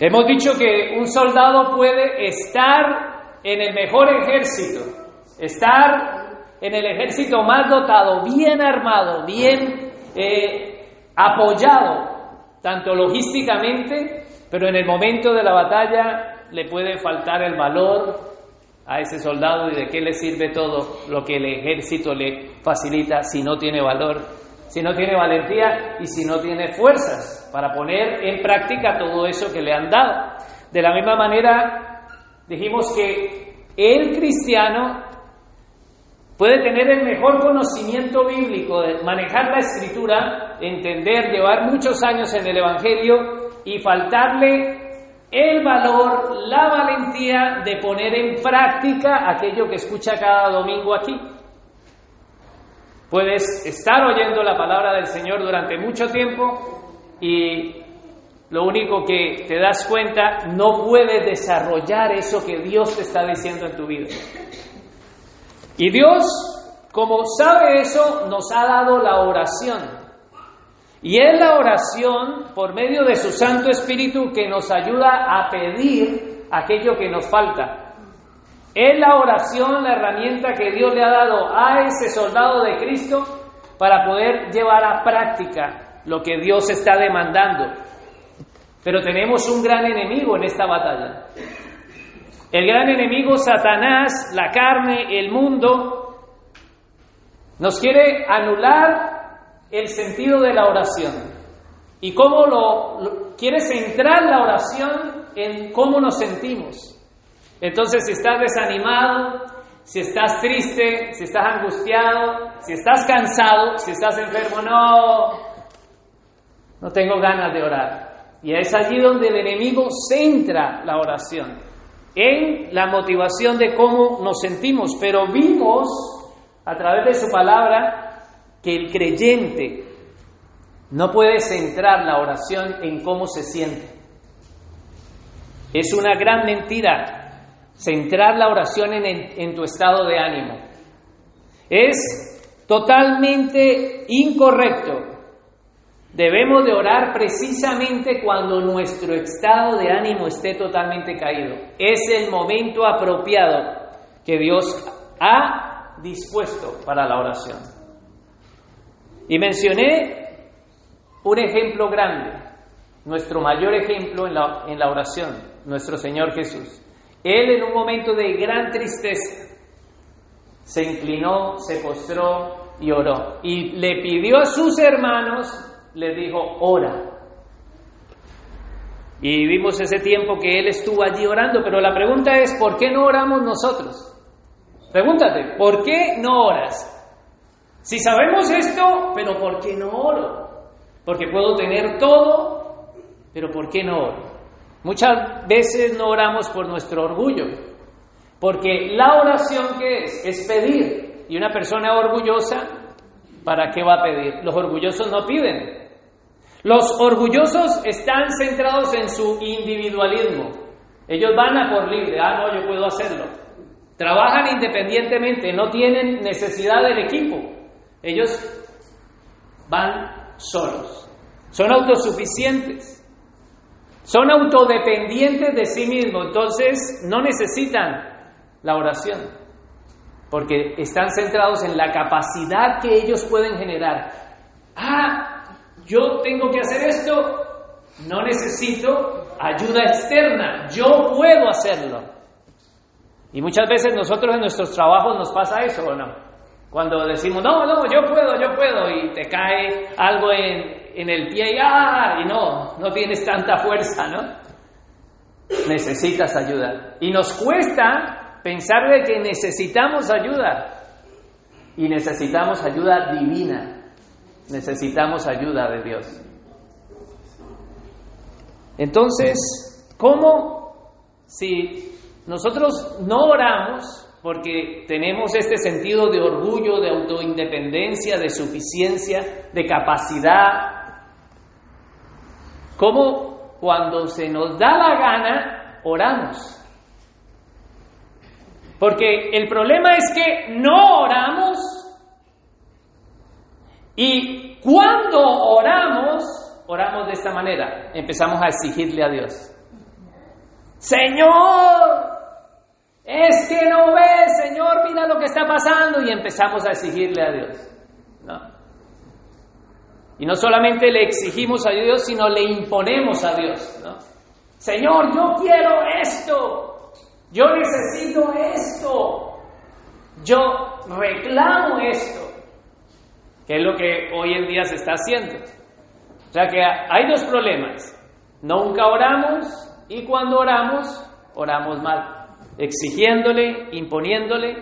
Hemos dicho que un soldado puede estar en el mejor ejército, estar en el ejército más dotado, bien armado, bien eh, apoyado, tanto logísticamente, pero en el momento de la batalla le puede faltar el valor a ese soldado y de qué le sirve todo lo que el ejército le facilita si no tiene valor, si no tiene valentía y si no tiene fuerzas para poner en práctica todo eso que le han dado. De la misma manera, dijimos que el cristiano puede tener el mejor conocimiento bíblico, manejar la escritura, entender, llevar muchos años en el Evangelio y faltarle el valor, la valentía de poner en práctica aquello que escucha cada domingo aquí. Puedes estar oyendo la palabra del Señor durante mucho tiempo y lo único que te das cuenta, no puedes desarrollar eso que Dios te está diciendo en tu vida. Y Dios, como sabe eso, nos ha dado la oración. Y es la oración por medio de su Santo Espíritu que nos ayuda a pedir aquello que nos falta. Es la oración la herramienta que Dios le ha dado a ese soldado de Cristo para poder llevar a práctica lo que Dios está demandando. Pero tenemos un gran enemigo en esta batalla. El gran enemigo Satanás, la carne, el mundo, nos quiere anular el sentido de la oración y cómo lo, quiere centrar la oración en cómo nos sentimos. Entonces, si estás desanimado, si estás triste, si estás angustiado, si estás cansado, si estás enfermo, no, no tengo ganas de orar. Y es allí donde el enemigo centra la oración, en la motivación de cómo nos sentimos. Pero vimos a través de su palabra que el creyente no puede centrar la oración en cómo se siente. Es una gran mentira centrar la oración en, tu estado de ánimo. Es totalmente incorrecto. Debemos de orar precisamente cuando nuestro estado de ánimo esté totalmente caído. Es el momento apropiado que Dios ha dispuesto para la oración. Y mencioné un ejemplo grande, nuestro mayor ejemplo en la, en la oración, nuestro Señor Jesús. Él en un momento de gran tristeza se inclinó, se postró y oró. Y le pidió a sus hermanos, le dijo, ora. Y vimos ese tiempo que él estuvo allí orando, pero la pregunta es, ¿por qué no oramos nosotros? Pregúntate, ¿por qué no oras? Si sabemos esto, pero ¿por qué no oro? Porque puedo tener todo, pero ¿por qué no oro? Muchas veces no oramos por nuestro orgullo, porque la oración que es es pedir, y una persona orgullosa, ¿para qué va a pedir? Los orgullosos no piden. Los orgullosos están centrados en su individualismo. Ellos van a por libre, ah, no, yo puedo hacerlo. Trabajan independientemente, no tienen necesidad del equipo. Ellos van solos. Son autosuficientes. Son autodependientes de sí mismos. Entonces no necesitan la oración. Porque están centrados en la capacidad que ellos pueden generar. Ah, yo tengo que hacer esto. No necesito ayuda externa. Yo puedo hacerlo. Y muchas veces nosotros en nuestros trabajos nos pasa eso o no. Cuando decimos, no, no, yo puedo, yo puedo, y te cae algo en, el pie y, ¡ah! y no, no tienes tanta fuerza, ¿no? Necesitas ayuda. Y nos cuesta pensar de que necesitamos ayuda. Y necesitamos ayuda divina. Necesitamos ayuda de Dios. Entonces, ¿cómo si nosotros no oramos, porque tenemos este sentido de orgullo, de autoindependencia, de suficiencia, de capacidad. ¿Cómo cuando se nos da la gana, oramos? Porque el problema es que no oramos y cuando oramos, oramos de esta manera, empezamos a exigirle a Dios. Señor, es que no ves, Señor, mira lo que está pasando y empezamos a exigirle a Dios. No. Y no solamente le exigimos a Dios, sino le imponemos a Dios. ¿no? Señor, yo quiero esto, yo necesito esto, yo reclamo esto, que es lo que hoy en día se está haciendo. O sea que hay dos problemas. Nunca oramos y cuando oramos, oramos mal, exigiéndole, imponiéndole,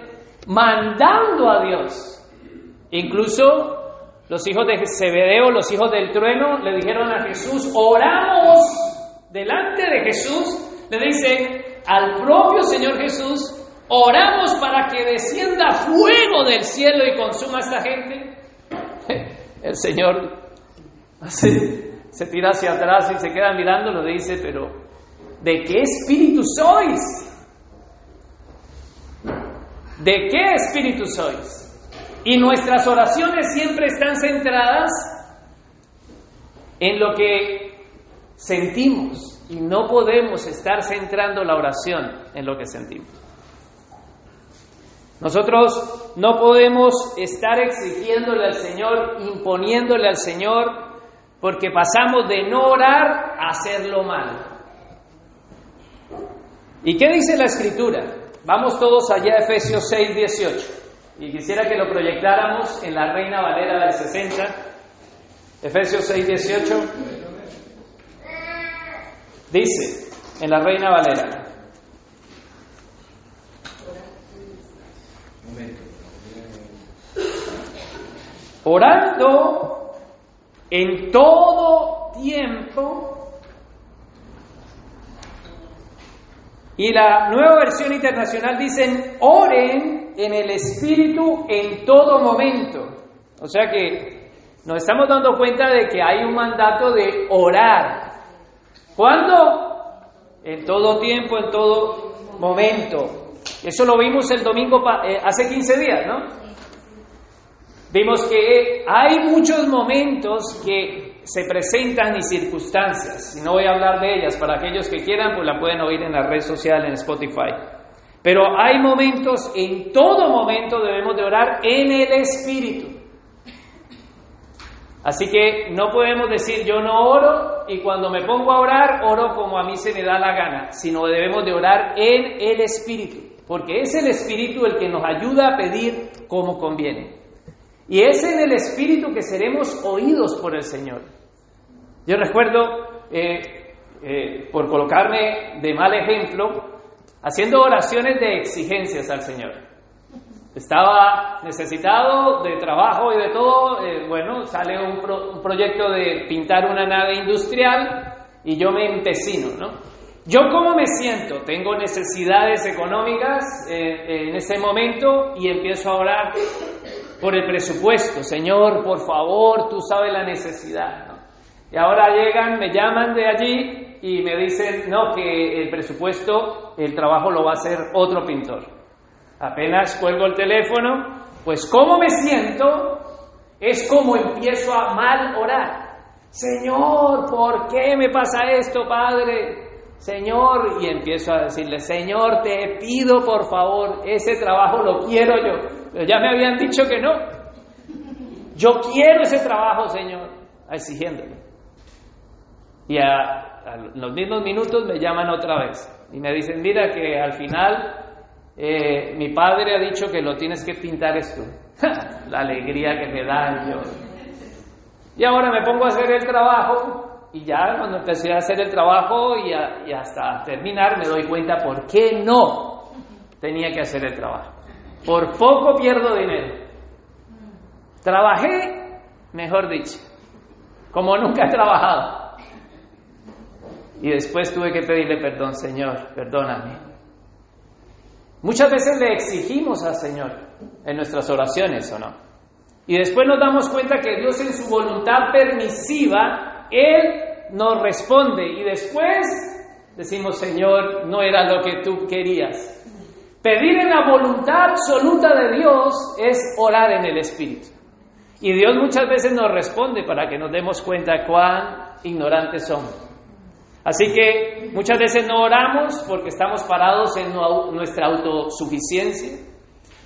mandando a Dios. Incluso los hijos de Zebedeo, los hijos del trueno, le dijeron a Jesús, oramos delante de Jesús, le dicen al propio Señor Jesús, oramos para que descienda fuego del cielo y consuma a esta gente. El Señor se tira hacia atrás y se queda mirando, lo dice, pero ¿De qué espíritu sois? ¿De qué espíritu sois? Y nuestras oraciones siempre están centradas en lo que sentimos y no podemos estar centrando la oración en lo que sentimos. Nosotros no podemos estar exigiéndole al Señor, imponiéndole al Señor, porque pasamos de no orar a hacerlo mal. ¿Y qué dice la escritura? Vamos todos allá a Efesios 6, 18. Y quisiera que lo proyectáramos en la Reina Valera del 60. Efesios 6, 18. Dice, en la Reina Valera. Orando en todo tiempo Y la nueva versión internacional dicen, oren en el Espíritu en todo momento. O sea que nos estamos dando cuenta de que hay un mandato de orar. ¿Cuándo? En todo tiempo, en todo momento. Eso lo vimos el domingo eh, hace 15 días, ¿no? Vimos que hay muchos momentos que se presentan y circunstancias. No voy a hablar de ellas, para aquellos que quieran, pues la pueden oír en la red social, en Spotify. Pero hay momentos, en todo momento debemos de orar en el Espíritu. Así que no podemos decir yo no oro y cuando me pongo a orar, oro como a mí se me da la gana, sino debemos de orar en el Espíritu, porque es el Espíritu el que nos ayuda a pedir como conviene. Y es en el Espíritu que seremos oídos por el Señor. Yo recuerdo, eh, eh, por colocarme de mal ejemplo, haciendo oraciones de exigencias al Señor. Estaba necesitado de trabajo y de todo. Eh, bueno, sale un, un, proyecto de pintar una nave industrial y yo me empecino, ¿no? Yo cómo me siento, tengo necesidades económicas en ese momento y empiezo a orar por el presupuesto. Señor, por favor, tú sabes la necesidad. Y ahora llegan, me llaman de allí y me dicen, no, que el presupuesto, el trabajo lo va a hacer otro pintor. Apenas cuelgo el teléfono, pues cómo me siento es como empiezo a mal orar. Señor, ¿por qué me pasa esto, Padre? Señor, y empiezo a decirle, Señor, te pido por favor, ese trabajo lo quiero yo. Pero ya me habían dicho que no. Yo quiero ese trabajo, Señor, exigiéndole. Y a, los mismos minutos me llaman otra vez y me dicen, mira que al final eh, mi padre ha dicho que lo tienes que pintar esto. La alegría que me da yo. Y ahora me pongo a hacer el trabajo y ya cuando empecé a hacer el trabajo y, hasta terminar me doy cuenta por qué no tenía que hacer el trabajo. Por poco pierdo dinero. Trabajé, mejor dicho, como nunca he trabajado. Y después tuve que pedirle perdón, Señor, perdóname. Muchas veces le exigimos al Señor en nuestras oraciones, ¿o no? Y después nos damos cuenta que Dios en su voluntad permisiva, Él nos responde y después decimos, Señor, no era lo que tú querías. Pedir en la voluntad absoluta de Dios es orar en el Espíritu. Y Dios muchas veces nos responde para que nos demos cuenta cuán ignorantes somos. Así que muchas veces no oramos porque estamos parados en nuestra autosuficiencia,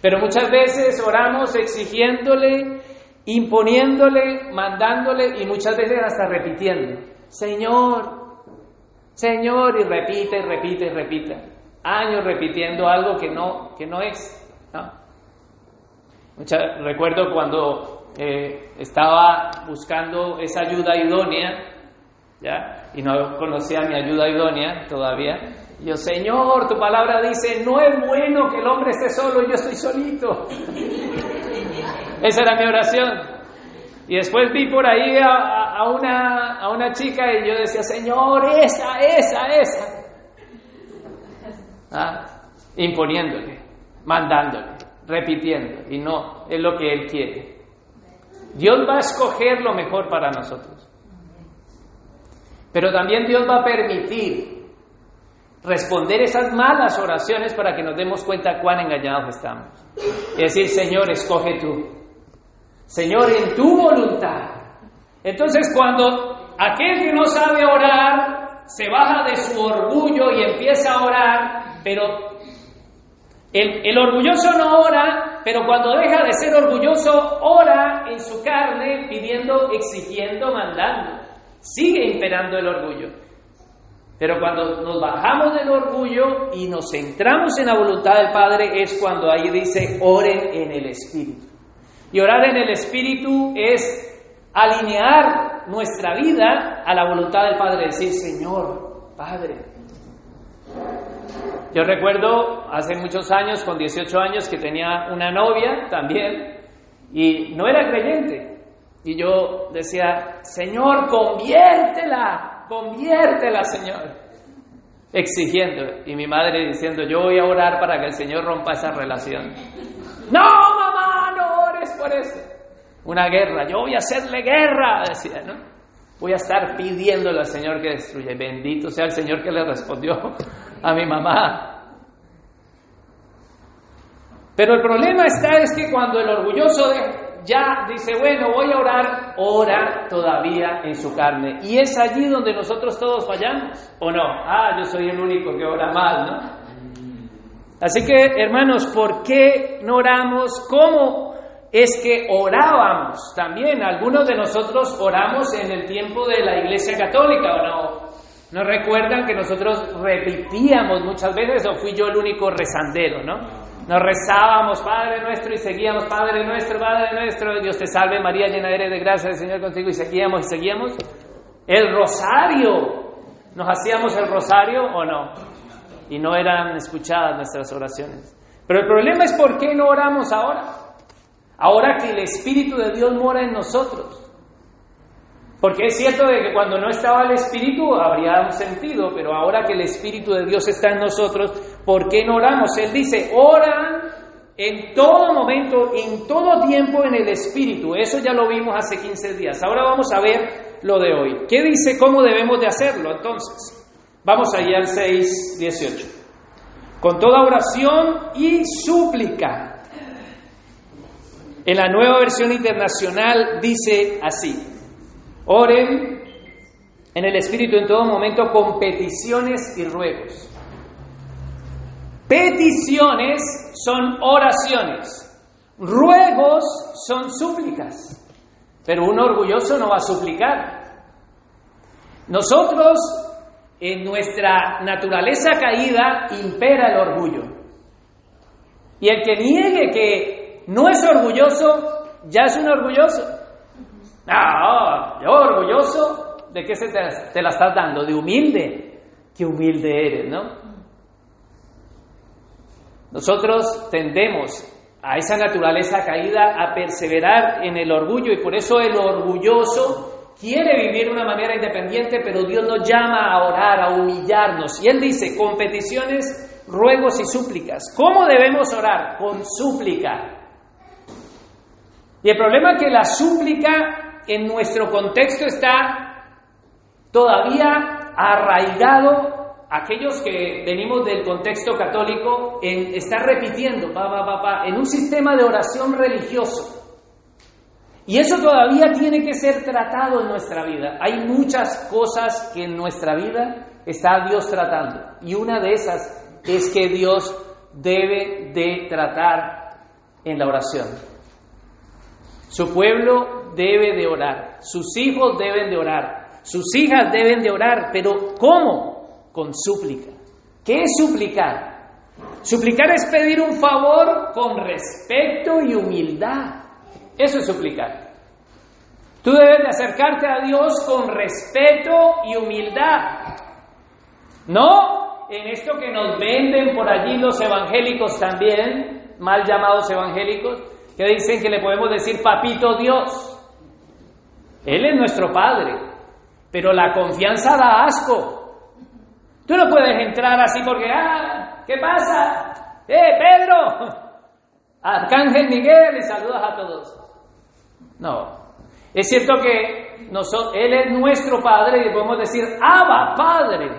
pero muchas veces oramos exigiéndole, imponiéndole, mandándole y muchas veces hasta repitiendo, Señor, Señor, y repite, repite, repite, años repitiendo algo que no, que no es. recuerdo cuando eh, estaba buscando esa ayuda idónea, ¿ya? y no conocía mi ayuda idónea todavía. yo, Señor, tu palabra dice, no es bueno que el hombre esté solo yo estoy solito. Esa era mi oración. Y después vi por ahí a, una, a una chica y yo decía, Señor, esa, esa, esa. ¿Ah? Imponiéndole, mandándole, repitiendo. Y no, es lo que Él quiere. Dios va a escoger lo mejor para nosotros. Pero también Dios va a permitir responder esas malas oraciones para que nos demos cuenta cuán engañados estamos. Y decir, Señor, escoge tú. Señor, en tu voluntad. Entonces cuando aquel que no sabe orar se baja de su orgullo y empieza a orar, pero el, orgulloso no ora, pero cuando deja de ser orgulloso, ora en su carne pidiendo, exigiendo, mandando. Sigue imperando el orgullo. Pero cuando nos bajamos del orgullo y nos centramos en la voluntad del Padre es cuando ahí dice oren en el Espíritu. Y orar en el Espíritu es alinear nuestra vida a la voluntad del Padre, decir, Señor, Padre. Yo recuerdo hace muchos años, con 18 años, que tenía una novia también y no era creyente. Y yo decía, Señor, conviértela, conviértela, Señor. Exigiendo. Y mi madre diciendo, yo voy a orar para que el Señor rompa esa relación. No, por eso. Una guerra, yo voy a hacerle guerra, decía, ¿no? Voy a estar pidiéndole al Señor que destruya. Bendito sea el Señor que le respondió a mi mamá. Pero el problema está es que cuando el orgulloso ya dice, bueno, voy a orar, ora todavía en su carne. Y es allí donde nosotros todos fallamos, ¿o no? Ah, yo soy el único que ora mal, ¿no? Así que, hermanos, ¿por qué no oramos? ¿Cómo es que orábamos? También algunos de nosotros oramos en el tiempo de la Iglesia Católica, ¿o no? ¿No recuerdan que nosotros repetíamos muchas veces o fui yo el único rezandero, no? Nos rezábamos, Padre nuestro, y seguíamos, Padre nuestro, Padre nuestro, Dios te salve María, llena eres de gracia, el Señor contigo, y seguíamos y seguíamos. El rosario, ¿nos hacíamos el rosario o no? Y no eran escuchadas nuestras oraciones. Pero el problema es por qué no oramos ahora. Ahora que el Espíritu de Dios mora en nosotros. Porque es cierto de que cuando no estaba el Espíritu habría un sentido, pero ahora que el Espíritu de Dios está en nosotros, ¿por qué no oramos? Él dice, ora en todo momento, en todo tiempo en el Espíritu. Eso ya lo vimos hace 15 días. Ahora vamos a ver lo de hoy. ¿Qué dice cómo debemos de hacerlo entonces? Vamos allá al 6, 18. Con toda oración y súplica. En la nueva versión internacional dice así. Oren en el Espíritu en todo momento con peticiones y ruegos. Peticiones son oraciones, ruegos son súplicas, pero un orgulloso no va a suplicar. Nosotros, en nuestra naturaleza caída, impera el orgullo. Y el que niegue que no es orgulloso, ya es un orgulloso. Ah, yo orgulloso, ¿de qué se te, la estás dando? De humilde. Qué humilde eres, ¿no? Nosotros tendemos a esa naturaleza caída a perseverar en el orgullo y por eso el orgulloso quiere vivir de una manera independiente, pero Dios nos llama a orar, a humillarnos. Y Él dice, con peticiones, ruegos y súplicas. ¿Cómo debemos orar? Con súplica. Y el problema es que la súplica en nuestro contexto está todavía arraigado aquellos que venimos del contexto católico en estar repitiendo, pa, pa, en un sistema de oración religioso. Y eso todavía tiene que ser tratado en nuestra vida. Hay muchas cosas que en nuestra vida está Dios tratando. Y una de esas es que Dios debe de tratar en la oración. Su pueblo debe de orar, sus hijos deben de orar, sus hijas deben de orar, pero ¿cómo? Con súplica. ¿Qué es suplicar? Suplicar es pedir un favor con respeto y humildad. Eso es suplicar. Tú debes de acercarte a Dios con respeto y humildad. No en esto que nos venden por allí los evangélicos también, mal llamados evangélicos, que dicen que le podemos decir papito Dios. Él es nuestro Padre, pero la confianza da asco. Tú no puedes entrar así porque, ah, ¿qué pasa? ¡Eh, Pedro! Arcángel Miguel, y saludas a todos. No. Es cierto que nosotros, Él es nuestro Padre y podemos decir, Abba, Padre.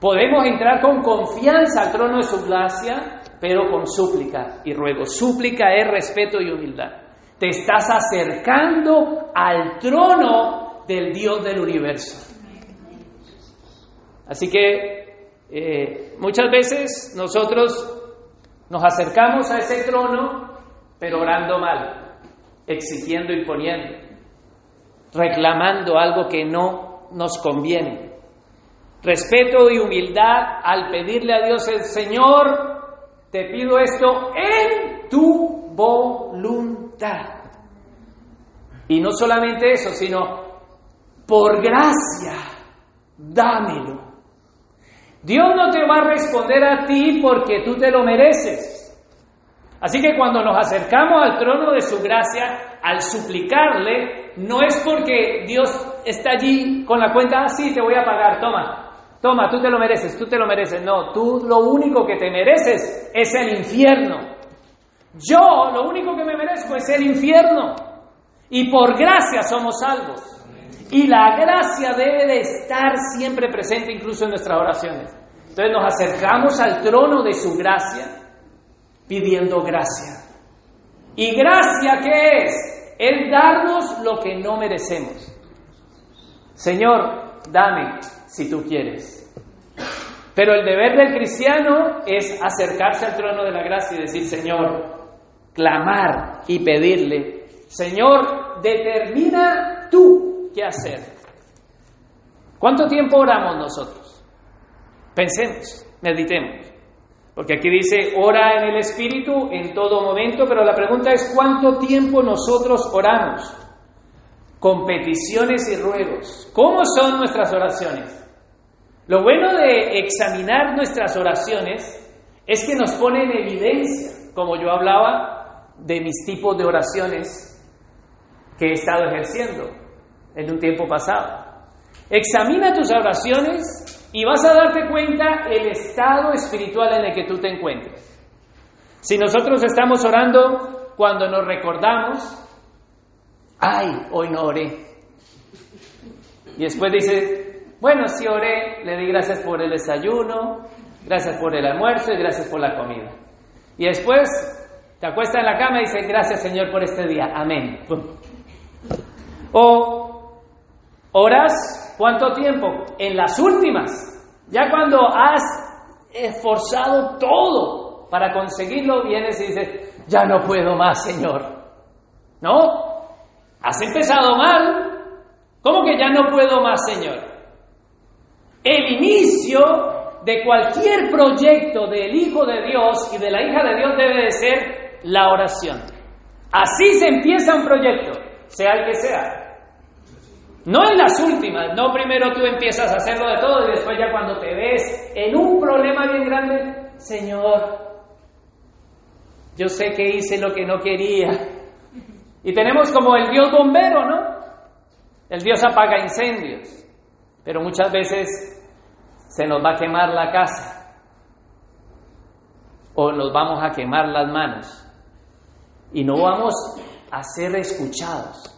Podemos entrar con confianza al trono de su gracia, pero con súplica y ruego. Súplica es respeto y humildad. Te estás acercando al trono del Dios del universo. Así que eh, muchas veces nosotros nos acercamos a ese trono, pero orando mal, exigiendo, imponiendo, reclamando algo que no nos conviene. Respeto y humildad al pedirle a Dios el Señor, te pido esto en tu voluntad. Y no solamente eso, sino por gracia, dámelo. Dios no te va a responder a ti porque tú te lo mereces. Así que cuando nos acercamos al trono de su gracia, al suplicarle, no es porque Dios está allí con la cuenta, así ah, te voy a pagar, toma, toma, tú te lo mereces, tú te lo mereces. No, tú lo único que te mereces es el infierno. Yo lo único que me merezco es el infierno. Y por gracia somos salvos. Y la gracia debe de estar siempre presente incluso en nuestras oraciones. Entonces nos acercamos al trono de su gracia pidiendo gracia. ¿Y gracia qué es? Es darnos lo que no merecemos. Señor, dame si tú quieres. Pero el deber del cristiano es acercarse al trono de la gracia y decir, Señor, clamar y pedirle, Señor, determina tú qué hacer. ¿Cuánto tiempo oramos nosotros? Pensemos, meditemos. Porque aquí dice, ora en el Espíritu en todo momento, pero la pregunta es, ¿cuánto tiempo nosotros oramos? Con peticiones y ruegos. ¿Cómo son nuestras oraciones? Lo bueno de examinar nuestras oraciones es que nos pone en evidencia, como yo hablaba de mis tipos de oraciones que he estado ejerciendo en un tiempo pasado. Examina tus oraciones y vas a darte cuenta el estado espiritual en el que tú te encuentres. Si nosotros estamos orando cuando nos recordamos, ay, hoy no oré. Y después dice, bueno, sí oré, le di gracias por el desayuno, gracias por el almuerzo y gracias por la comida. Y después te acuestas en la cama y dices, gracias Señor por este día, amén. O ¿Oras cuánto tiempo? En las últimas. Ya cuando has esforzado todo para conseguirlo, vienes y dices, ya no puedo más, Señor. ¿No? Has empezado mal. ¿Cómo que ya no puedo más, Señor? El inicio de cualquier proyecto del Hijo de Dios y de la hija de Dios debe de ser la oración. Así se empieza un proyecto, sea el que sea. No en las últimas, no primero tú empiezas a hacerlo de todo y después ya cuando te ves en un problema bien grande, Señor, yo sé que hice lo que no quería. Y tenemos como el Dios bombero, ¿no? El Dios apaga incendios, pero muchas veces se nos va a quemar la casa o nos vamos a quemar las manos y no vamos a ser escuchados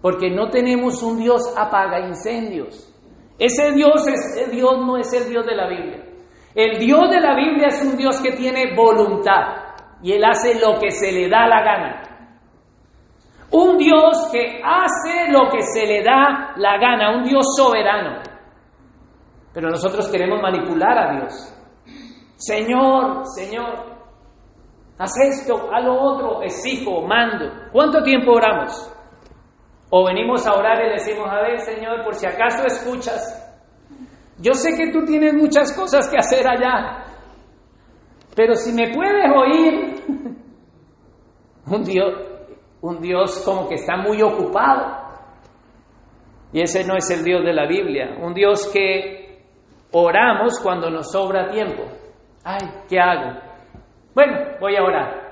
porque no tenemos un Dios apaga incendios. Ese Dios, es, Dios no es el Dios de la Biblia. El Dios de la Biblia es un Dios que tiene voluntad y Él hace lo que se le da la gana. Un Dios que hace lo que se le da la gana, un Dios soberano. Pero nosotros queremos manipular a Dios. Señor, Señor, haz esto, haz lo otro, exijo, mando. ¿Cuánto tiempo oramos? O venimos a orar y decimos, a ver, Señor, por si acaso escuchas. Yo sé que tú tienes muchas cosas que hacer allá, pero si me puedes oír, un Dios, un Dios como que está muy ocupado. Y ese no es el Dios de la Biblia, un Dios que oramos cuando nos sobra tiempo. Ay, ¿qué hago? Bueno, voy a orar.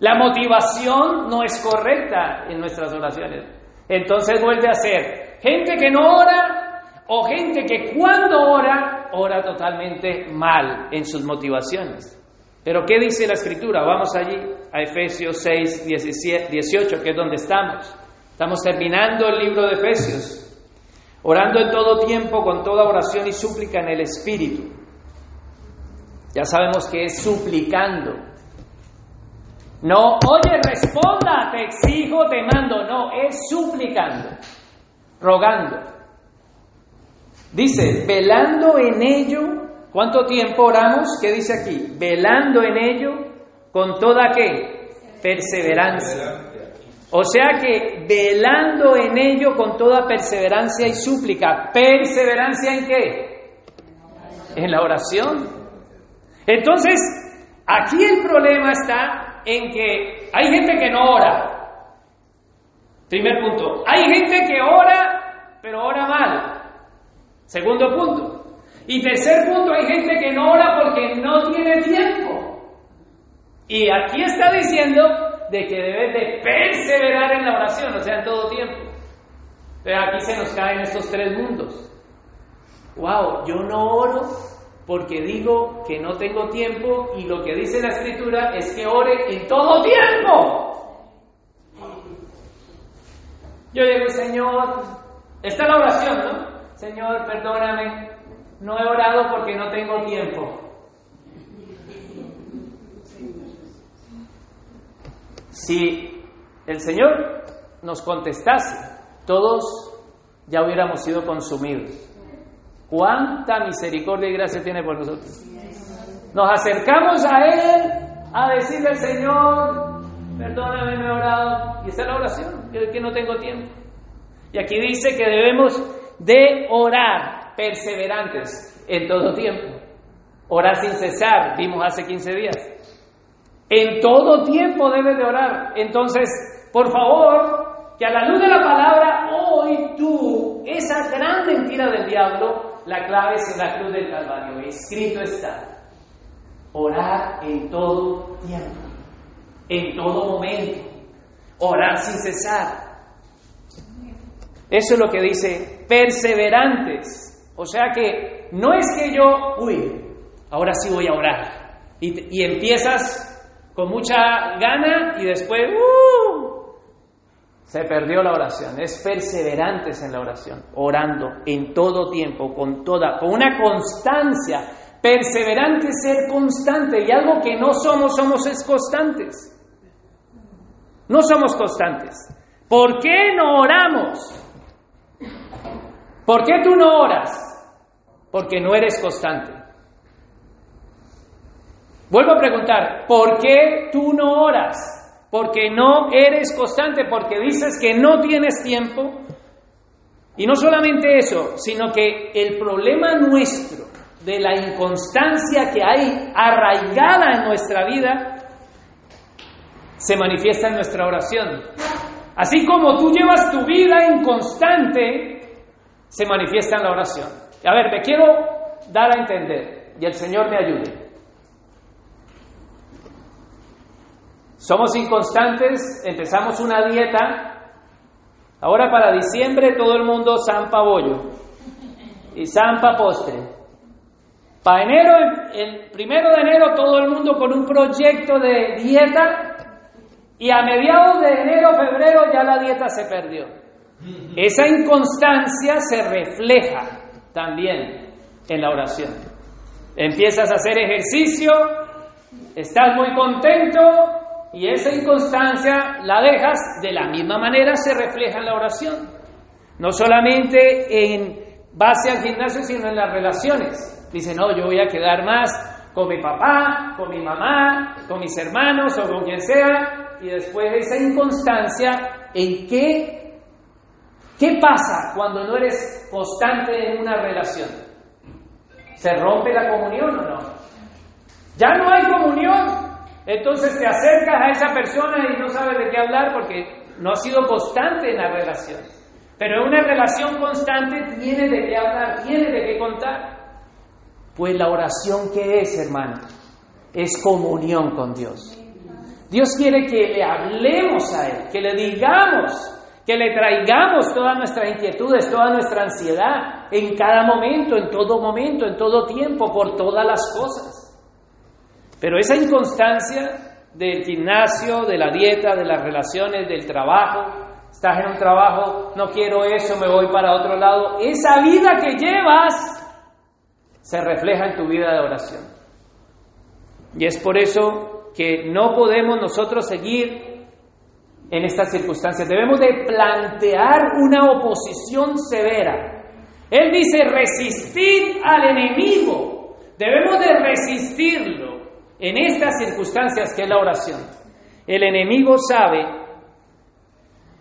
La motivación no es correcta en nuestras oraciones. Entonces vuelve a ser gente que no ora o gente que cuando ora, ora totalmente mal en sus motivaciones. Pero ¿qué dice la escritura? Vamos allí a Efesios 6, 17, 18, que es donde estamos. Estamos terminando el libro de Efesios. Orando en todo tiempo con toda oración y súplica en el Espíritu. Ya sabemos que es suplicando. No, oye, responda, te exijo, te mando. No, es suplicando, rogando. Dice, velando en ello, ¿cuánto tiempo oramos? ¿Qué dice aquí? Velando en ello con toda qué? Perseverancia. O sea que velando en ello con toda perseverancia y súplica. ¿Perseverancia en qué? En la oración. Entonces, aquí el problema está en que hay gente que no ora. Primer punto. Hay gente que ora, pero ora mal. Segundo punto. Y tercer punto, hay gente que no ora porque no tiene tiempo. Y aquí está diciendo de que debes de perseverar en la oración, o sea, en todo tiempo. Pero aquí se nos caen estos tres mundos. Wow, yo no oro porque digo que no tengo tiempo y lo que dice la escritura es que ore en todo tiempo. Yo digo, Señor, está la oración, ¿no? Señor, perdóname, no he orado porque no tengo tiempo. Si el Señor nos contestase, todos ya hubiéramos sido consumidos. ¿Cuánta misericordia y gracia tiene por nosotros? Nos acercamos a Él a decirle al Señor, perdóname, me he orado. Y esta es la oración, que no tengo tiempo. Y aquí dice que debemos de orar perseverantes en todo tiempo. Orar sin cesar, vimos hace 15 días. En todo tiempo debes de orar. Entonces, por favor, que a la luz de la palabra, hoy tú, esa gran mentira del diablo, la clave es en la cruz del Calvario. Escrito está. Orar en todo tiempo, en todo momento. Orar sin cesar. Eso es lo que dice perseverantes. O sea que no es que yo, uy, ahora sí voy a orar. Y, y empiezas con mucha gana y después, uh, se perdió la oración. Es perseverantes en la oración, orando en todo tiempo, con toda, con una constancia. Perseverante ser constante y algo que no somos, somos es constantes. No somos constantes. ¿Por qué no oramos? ¿Por qué tú no oras? Porque no eres constante. Vuelvo a preguntar, ¿por qué tú no oras? porque no eres constante, porque dices que no tienes tiempo. Y no solamente eso, sino que el problema nuestro de la inconstancia que hay arraigada en nuestra vida se manifiesta en nuestra oración. Así como tú llevas tu vida inconstante, se manifiesta en la oración. A ver, me quiero dar a entender y el Señor me ayude. Somos inconstantes, empezamos una dieta. Ahora para diciembre todo el mundo zampa bollo y zampa postre. Para enero, el primero de enero, todo el mundo con un proyecto de dieta y a mediados de enero, febrero ya la dieta se perdió. Esa inconstancia se refleja también en la oración. Empiezas a hacer ejercicio, estás muy contento, y esa inconstancia la dejas, de la misma manera se refleja en la oración. No solamente en base al gimnasio, sino en las relaciones. Dice, no, yo voy a quedar más con mi papá, con mi mamá, con mis hermanos o con quien sea, y después de esa inconstancia, ¿en qué, qué pasa cuando no eres constante en una relación? ¿Se rompe la comunión o no? Ya no hay comunión. Entonces te acercas a esa persona y no sabes de qué hablar porque no has sido constante en la relación. Pero una relación constante tiene de qué hablar, tiene de qué contar. Pues la oración que es, hermano, es comunión con Dios. Dios quiere que le hablemos a Él, que le digamos, que le traigamos todas nuestras inquietudes, toda nuestra ansiedad, en cada momento, en todo momento, en todo tiempo, por todas las cosas. Pero esa inconstancia del gimnasio, de la dieta, de las relaciones, del trabajo, estás en un trabajo, no quiero eso, me voy para otro lado, esa vida que llevas se refleja en tu vida de oración. Y es por eso que no podemos nosotros seguir en estas circunstancias. Debemos de plantear una oposición severa. Él dice, resistir al enemigo. Debemos de resistirlo en estas circunstancias que es la oración. El enemigo sabe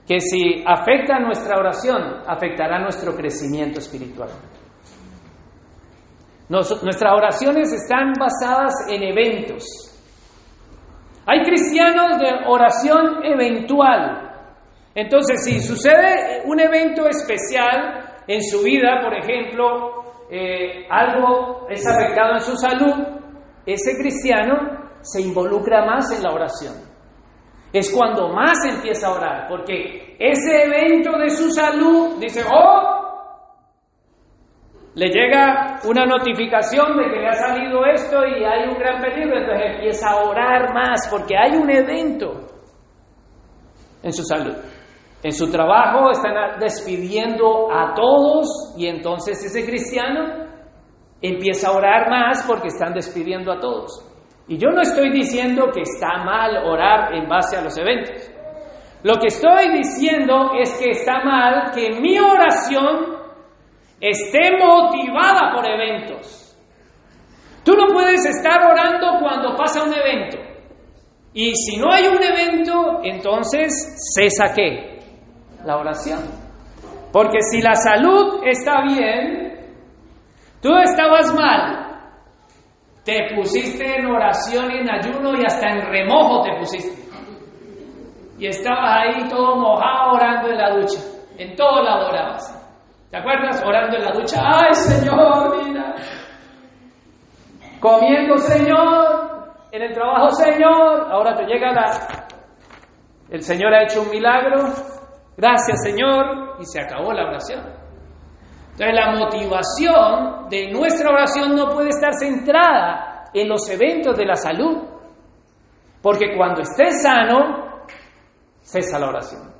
que si afecta nuestra oración, afectará nuestro crecimiento espiritual nuestras oraciones están basadas en eventos. Hay cristianos de oración eventual. Entonces, si sucede un evento especial en su vida, por ejemplo, eh, algo es afectado en su salud, ese cristiano se involucra más en la oración. Es cuando más empieza a orar, porque ese evento de su salud dice, oh, le llega una notificación de que le ha salido esto y hay un gran peligro, entonces empieza a orar más porque hay un evento en su salud. En su trabajo están despidiendo a todos y entonces ese cristiano empieza a orar más porque están despidiendo a todos. Y yo no estoy diciendo que está mal orar en base a los eventos. Lo que estoy diciendo es que está mal que mi oración esté motivada por eventos. Tú no puedes estar orando cuando pasa un evento. Y si no hay un evento, entonces cesa qué? La oración. Porque si la salud está bien, tú estabas mal, te pusiste en oración, en ayuno y hasta en remojo te pusiste. Y estabas ahí todo mojado orando en la ducha. En todo lado orabas. ¿Te acuerdas? Orando en la ducha. ¡Ay, Señor, mira! Comiendo, Señor. En el trabajo, Señor. Ahora te llega la... El Señor ha hecho un milagro. Gracias, Señor. Y se acabó la oración. Entonces la motivación de nuestra oración no puede estar centrada en los eventos de la salud. Porque cuando estés sano, cesa la oración.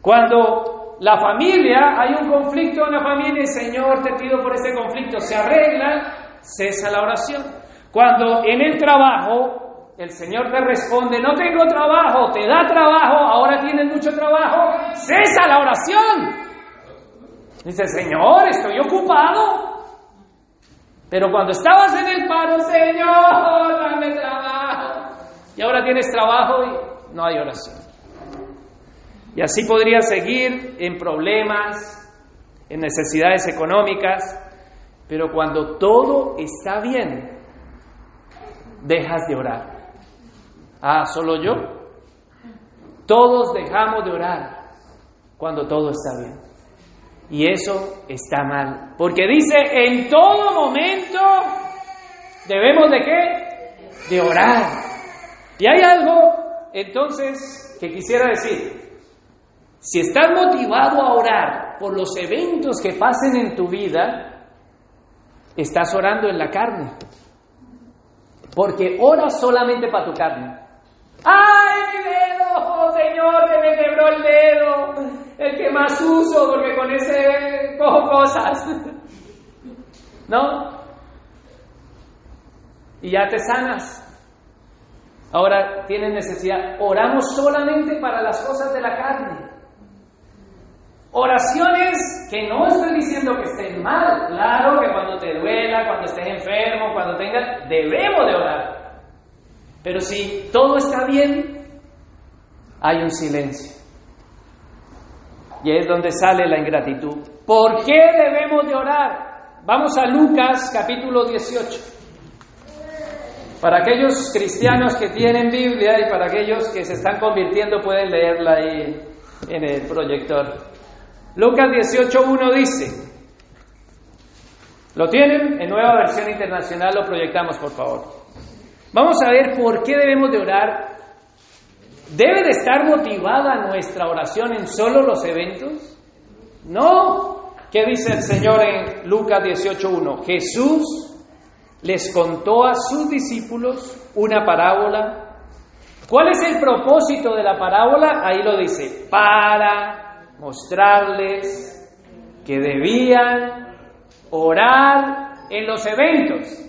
Cuando la familia, hay un conflicto en la familia y Señor, te pido por ese conflicto, se arregla, cesa la oración. Cuando en el trabajo el Señor te responde, no tengo trabajo, te da trabajo, ahora tienes mucho trabajo, cesa la oración. Dice, Señor, estoy ocupado. Pero cuando estabas en el paro, Señor, dame trabajo. Y ahora tienes trabajo y no hay oración. Y así podría seguir en problemas, en necesidades económicas, pero cuando todo está bien, dejas de orar. Ah, solo yo. Todos dejamos de orar cuando todo está bien. Y eso está mal. Porque dice, en todo momento debemos de qué? De orar. Y hay algo, entonces, que quisiera decir. Si estás motivado a orar por los eventos que pasen en tu vida, estás orando en la carne. Porque oras solamente para tu carne. ¡Ay, mi dedo! Señor, que me quebró el dedo. El que más uso, porque con ese cojo cosas. ¿No? Y ya te sanas. Ahora tienen necesidad. Oramos solamente para las cosas de la carne. Oraciones que no estoy diciendo que estén mal. Claro que cuando te duela, cuando estés enfermo, cuando tengas, debemos de orar. Pero si todo está bien, hay un silencio. Y es donde sale la ingratitud. ¿Por qué debemos de orar? Vamos a Lucas capítulo 18. Para aquellos cristianos que tienen Biblia y para aquellos que se están convirtiendo pueden leerla ahí en el proyector. Lucas 18.1 dice, ¿lo tienen? En nueva versión internacional lo proyectamos, por favor. Vamos a ver por qué debemos de orar. ¿Debe de estar motivada nuestra oración en solo los eventos? No. ¿Qué dice el Señor en Lucas 18.1? Jesús les contó a sus discípulos una parábola. ¿Cuál es el propósito de la parábola? Ahí lo dice, para mostrarles que debían orar en los eventos.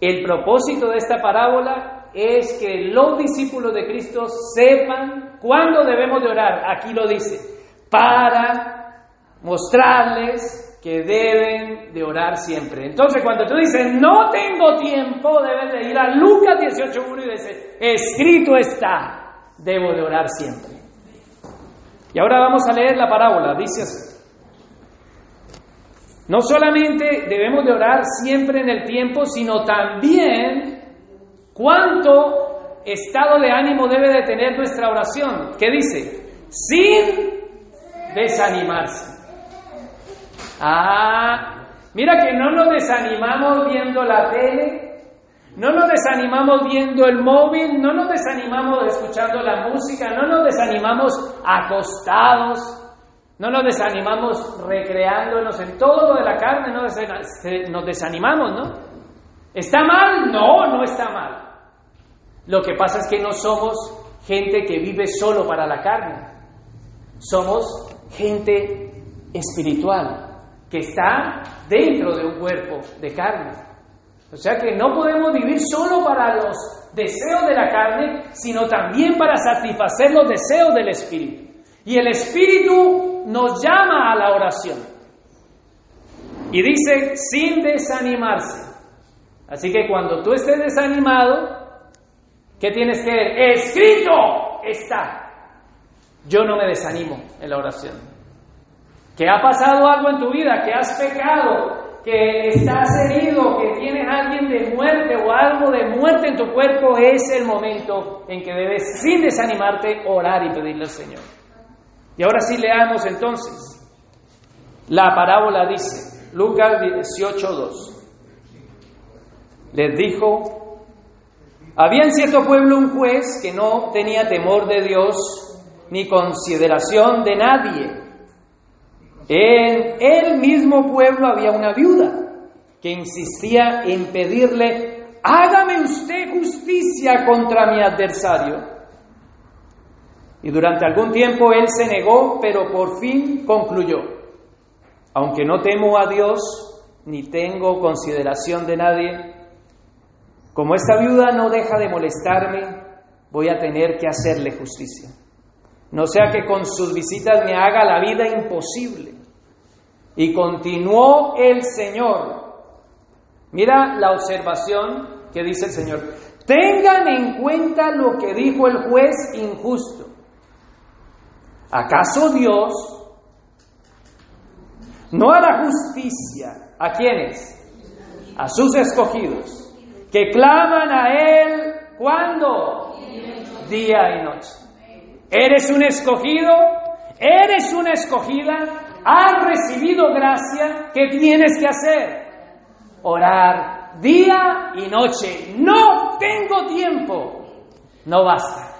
El propósito de esta parábola es que los discípulos de Cristo sepan cuándo debemos de orar. Aquí lo dice, para mostrarles que deben de orar siempre. Entonces, cuando tú dices, no tengo tiempo, debes de ir a Lucas 18.1 y decir, escrito está, debo de orar siempre. Y ahora vamos a leer la parábola, dice así. No solamente debemos de orar siempre en el tiempo, sino también cuánto estado de ánimo debe de tener nuestra oración. ¿Qué dice? Sin desanimarse. Ah, mira que no nos desanimamos viendo la tele, no nos desanimamos viendo el móvil, no nos desanimamos escuchando la música, no nos desanimamos acostados, no nos desanimamos recreándonos en todo de la carne, no nos desanimamos, ¿no? ¿Está mal? No, no está mal. Lo que pasa es que no somos gente que vive solo para la carne. Somos gente espiritual que está dentro de un cuerpo de carne. O sea que no podemos vivir solo para los deseos de la carne, sino también para satisfacer los deseos del Espíritu. Y el Espíritu nos llama a la oración. Y dice, sin desanimarse. Así que cuando tú estés desanimado, ¿qué tienes que ver? Escrito está. Yo no me desanimo en la oración que ha pasado algo en tu vida, que has pecado, que estás herido, que tienes alguien de muerte o algo de muerte en tu cuerpo, es el momento en que debes, sin desanimarte, orar y pedirle al Señor. Y ahora sí leamos entonces. La parábola dice, Lucas 18:2. Les dijo, había en cierto pueblo un juez que no tenía temor de Dios ni consideración de nadie en el mismo pueblo había una viuda que insistía en pedirle, hágame usted justicia contra mi adversario. Y durante algún tiempo él se negó, pero por fin concluyó, aunque no temo a Dios ni tengo consideración de nadie, como esta viuda no deja de molestarme, voy a tener que hacerle justicia. No sea que con sus visitas me haga la vida imposible. Y continuó el Señor. Mira la observación que dice el Señor. Tengan en cuenta lo que dijo el juez injusto. ¿Acaso Dios no hará justicia a quienes? A sus escogidos, que claman a Él cuando? Día y noche. ¿Eres un escogido? ¿Eres una escogida? Has recibido gracia, ¿qué tienes que hacer? Orar día y noche. No tengo tiempo. No basta.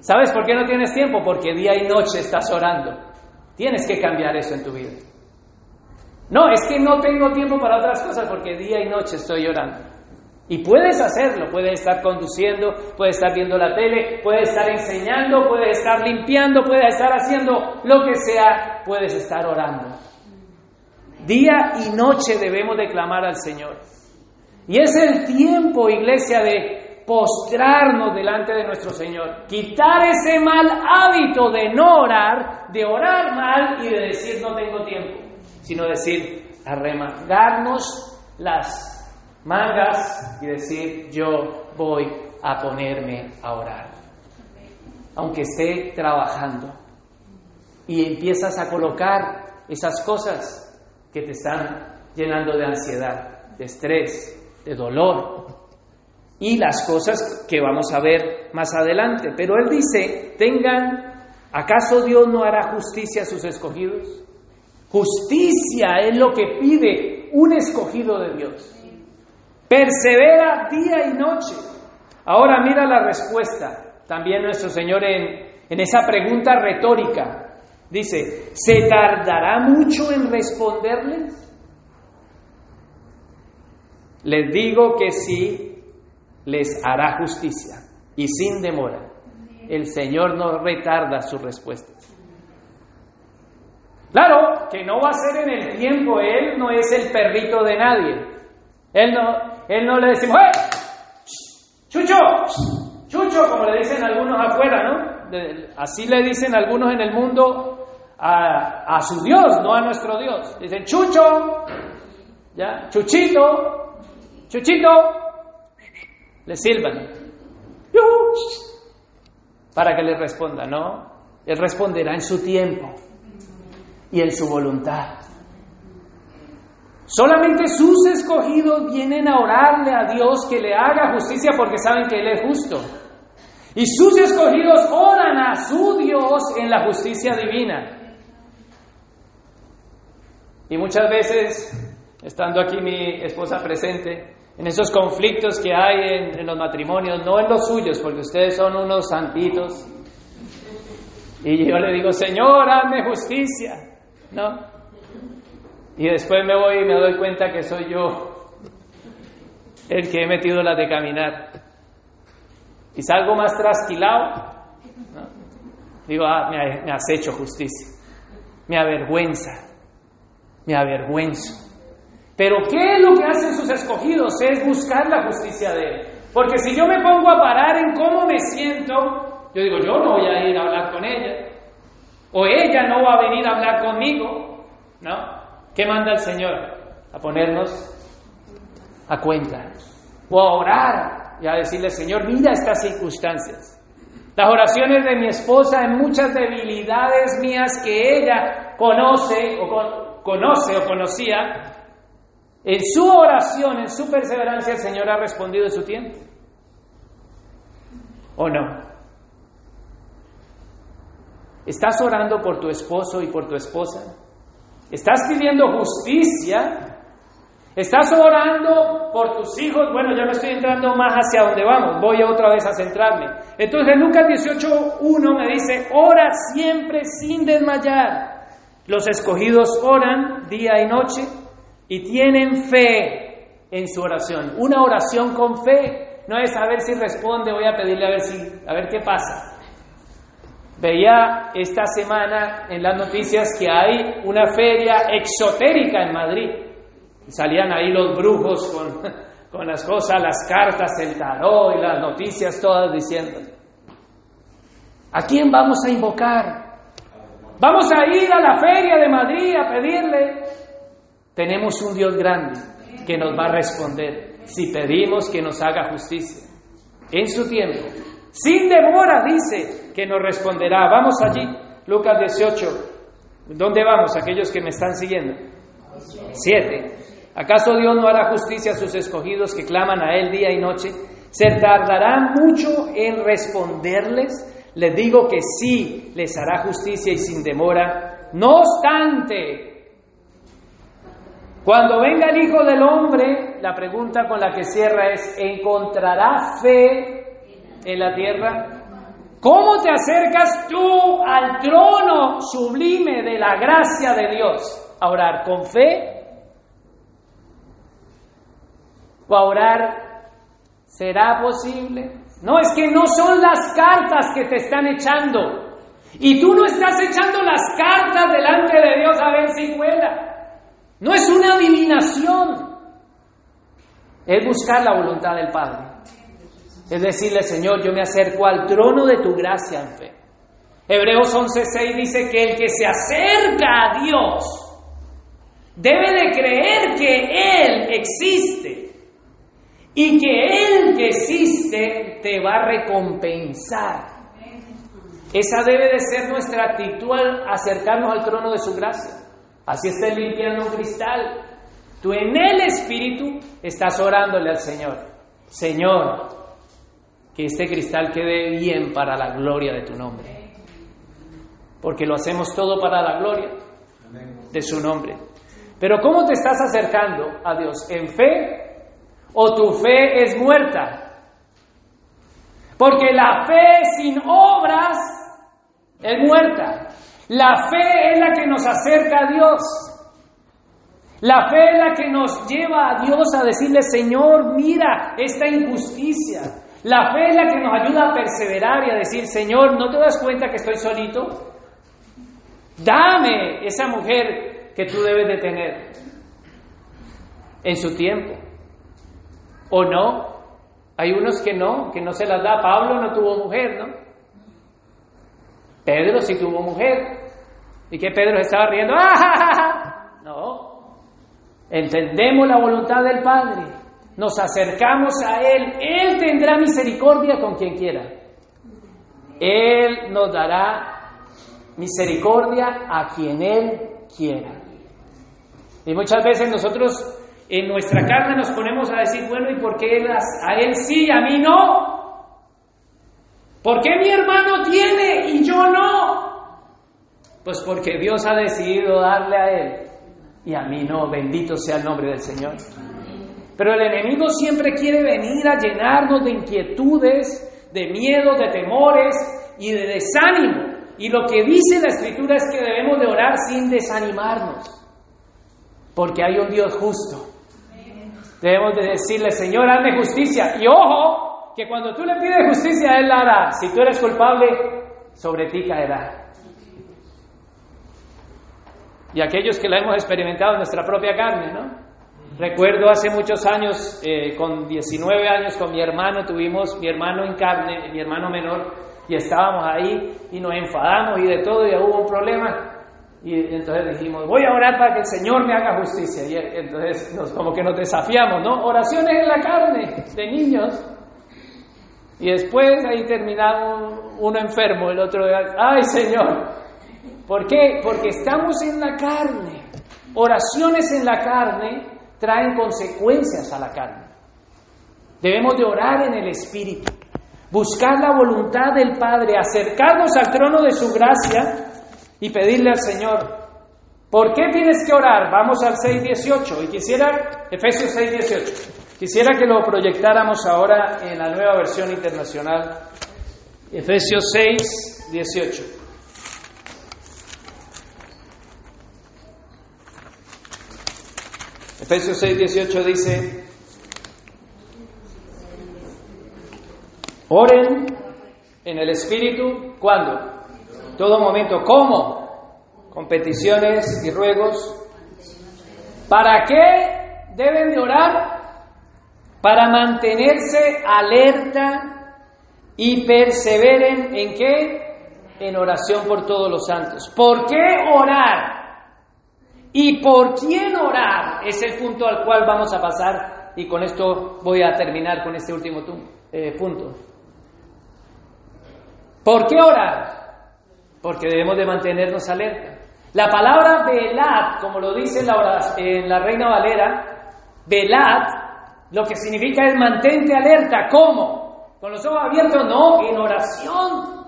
¿Sabes por qué no tienes tiempo? Porque día y noche estás orando. Tienes que cambiar eso en tu vida. No, es que no tengo tiempo para otras cosas porque día y noche estoy orando. Y puedes hacerlo, puedes estar conduciendo, puedes estar viendo la tele, puedes estar enseñando, puedes estar limpiando, puedes estar haciendo lo que sea, puedes estar orando. Día y noche debemos declamar al Señor. Y es el tiempo, iglesia, de postrarnos delante de nuestro Señor. Quitar ese mal hábito de no orar, de orar mal y de decir no tengo tiempo, sino decir arremangarnos las mangas y decir yo voy a ponerme a orar. Aunque esté trabajando. Y empiezas a colocar esas cosas que te están llenando de ansiedad, de estrés, de dolor y las cosas que vamos a ver más adelante. Pero él dice, tengan, ¿acaso Dios no hará justicia a sus escogidos? Justicia es lo que pide un escogido de Dios. Persevera día y noche. Ahora mira la respuesta. También nuestro Señor en, en esa pregunta retórica dice, ¿se tardará mucho en responderles? Les digo que sí les hará justicia y sin demora. El Señor no retarda sus respuestas. Claro que no va a ser en el tiempo, Él no es el perrito de nadie. Él no, él no le decimos, ¡eh! ¡Chucho! ¡Chucho! Como le dicen algunos afuera, ¿no? así le dicen algunos en el mundo a, su Dios, no a nuestro Dios. Dicen, ¡Chucho! ¿Ya? ¡Chuchito! Chuchito, le silban. Para que le responda, ¿no? Él responderá en su tiempo y en su voluntad. Solamente sus escogidos vienen a orarle a Dios que le haga justicia porque saben que Él es justo. Y sus escogidos oran a su Dios en la justicia divina. Y muchas veces, estando aquí mi esposa presente, en esos conflictos que hay en, los matrimonios, no en los suyos, porque ustedes son unos santitos. Y yo le digo, Señor, hazme justicia, ¿no? Y después me voy y me doy cuenta que soy yo el que he metido la de caminar. Y salgo más trasquilado, Digo, ah, me, me has hecho justicia. Me avergüenza, me avergüenzo. Pero ¿qué es lo que hacen sus escogidos? Es buscar la justicia de Él. Porque si yo me pongo a parar en cómo me siento, yo digo, yo no voy a ir a hablar con ella. O ella no va a venir a hablar conmigo. ¿No? ¿Qué manda el Señor? A ponernos a cuenta. O a orar y a decirle, Señor, mira estas circunstancias. Las oraciones de mi esposa en muchas debilidades mías que ella conoce o conoce o conocía, en su oración, en su perseverancia, el Señor ha respondido en su tiempo. ¿O no? ¿Estás orando por tu esposo y por tu esposa? ¿Estás pidiendo justicia? ¿Estás orando por tus hijos? Bueno, ya me estoy entrando más hacia donde vamos. Voy otra vez a centrarme. Entonces, en Lucas 18.1 me dice, ora siempre sin desmayar. Los escogidos oran día y noche y tienen fe en su oración. Una oración con fe no es a ver si responde, voy a pedirle a ver si a ver qué pasa. Veía esta semana en las noticias que hay una feria exotérica en Madrid. Salían ahí los brujos con, con las cosas, las cartas, el tarot y las noticias todas diciendo, ¿a quién vamos a invocar? Vamos a ir a la feria de Madrid a pedirle tenemos un Dios grande que nos va a responder si pedimos que nos haga justicia en su tiempo. Sin demora dice que nos responderá. Vamos allí, Lucas 18. ¿Dónde vamos? Aquellos que me están siguiendo. Siete. ¿Acaso Dios no hará justicia a sus escogidos que claman a Él día y noche? ¿Se tardará mucho en responderles? Les digo que sí, les hará justicia y sin demora. No obstante, cuando venga el Hijo del Hombre, la pregunta con la que cierra es, ¿encontrará fe en la tierra? ¿Cómo te acercas tú al trono sublime de la gracia de Dios? ¿A orar con fe? ¿O a orar será posible? No, es que no son las cartas que te están echando. Y tú no estás echando las cartas delante de Dios a ver si cuela. No es una adivinación. Es buscar la voluntad del Padre. Es decirle, Señor, yo me acerco al trono de tu gracia en fe. Hebreos 11:6 dice que el que se acerca a Dios debe de creer que Él existe y que Él que existe te va a recompensar. Esa debe de ser nuestra actitud al acercarnos al trono de su gracia. Así está limpiando un cristal. Tú en el Espíritu estás orándole al Señor. Señor, que este cristal quede bien para la gloria de tu nombre. Porque lo hacemos todo para la gloria de su nombre. Pero ¿cómo te estás acercando a Dios? ¿En fe o tu fe es muerta? Porque la fe sin obras es muerta. La fe es la que nos acerca a Dios. La fe es la que nos lleva a Dios a decirle, Señor, mira esta injusticia. La fe es la que nos ayuda a perseverar y a decir, Señor, ¿no te das cuenta que estoy solito? Dame esa mujer que tú debes de tener en su tiempo. ¿O no? Hay unos que no, que no se las da. Pablo no tuvo mujer, ¿no? Pedro sí tuvo mujer. ¿Y que Pedro estaba riendo? ¡Ah, no. Entendemos la voluntad del Padre. Nos acercamos a Él. Él tendrá misericordia con quien quiera. Él nos dará misericordia a quien Él quiera. Y muchas veces nosotros en nuestra carne nos ponemos a decir, bueno, ¿y por qué a Él sí a mí no? ¿Por qué mi hermano tiene y yo no? Pues porque Dios ha decidido darle a él y a mí no. Bendito sea el nombre del Señor. Pero el enemigo siempre quiere venir a llenarnos de inquietudes, de miedo, de temores y de desánimo. Y lo que dice la Escritura es que debemos de orar sin desanimarnos. Porque hay un Dios justo. Debemos de decirle, Señor, hazme justicia. Y ojo, que cuando tú le pides justicia, Él la hará. Si tú eres culpable, sobre ti caerá. Y aquellos que la hemos experimentado en nuestra propia carne, ¿no? Recuerdo hace muchos años, eh, con 19 años, con mi hermano, tuvimos mi hermano en carne, mi hermano menor, y estábamos ahí y nos enfadamos y de todo, y hubo un problema. Y entonces dijimos, voy a orar para que el Señor me haga justicia. Y entonces como que nos desafiamos, ¿no? Oraciones en la carne de niños. Y después ahí terminamos uno enfermo, el otro, ay Señor, ¿por qué? Porque estamos en la carne. Oraciones en la carne traen consecuencias a la carne. Debemos de orar en el Espíritu, buscar la voluntad del Padre, acercarnos al trono de su gracia y pedirle al Señor, ¿por qué tienes que orar? Vamos al 6.18 y quisiera, Efesios 6.18. Quisiera que lo proyectáramos ahora en la nueva versión internacional, Efesios 6, Efesios 6, 18 dice, oren en el Espíritu, ¿cuándo? Todo momento, ¿cómo? Con peticiones y ruegos. ¿Para qué deben de orar? para mantenerse alerta y perseveren en qué? En oración por todos los santos. ¿Por qué orar? ¿Y por quién orar? Es el punto al cual vamos a pasar y con esto voy a terminar con este último eh, punto. ¿Por qué orar? Porque debemos de mantenernos alerta. La palabra velad, como lo dice en la, en la Reina Valera, velad lo que significa es mantente alerta. ¿Cómo? ¿Con los ojos abiertos? No, en oración.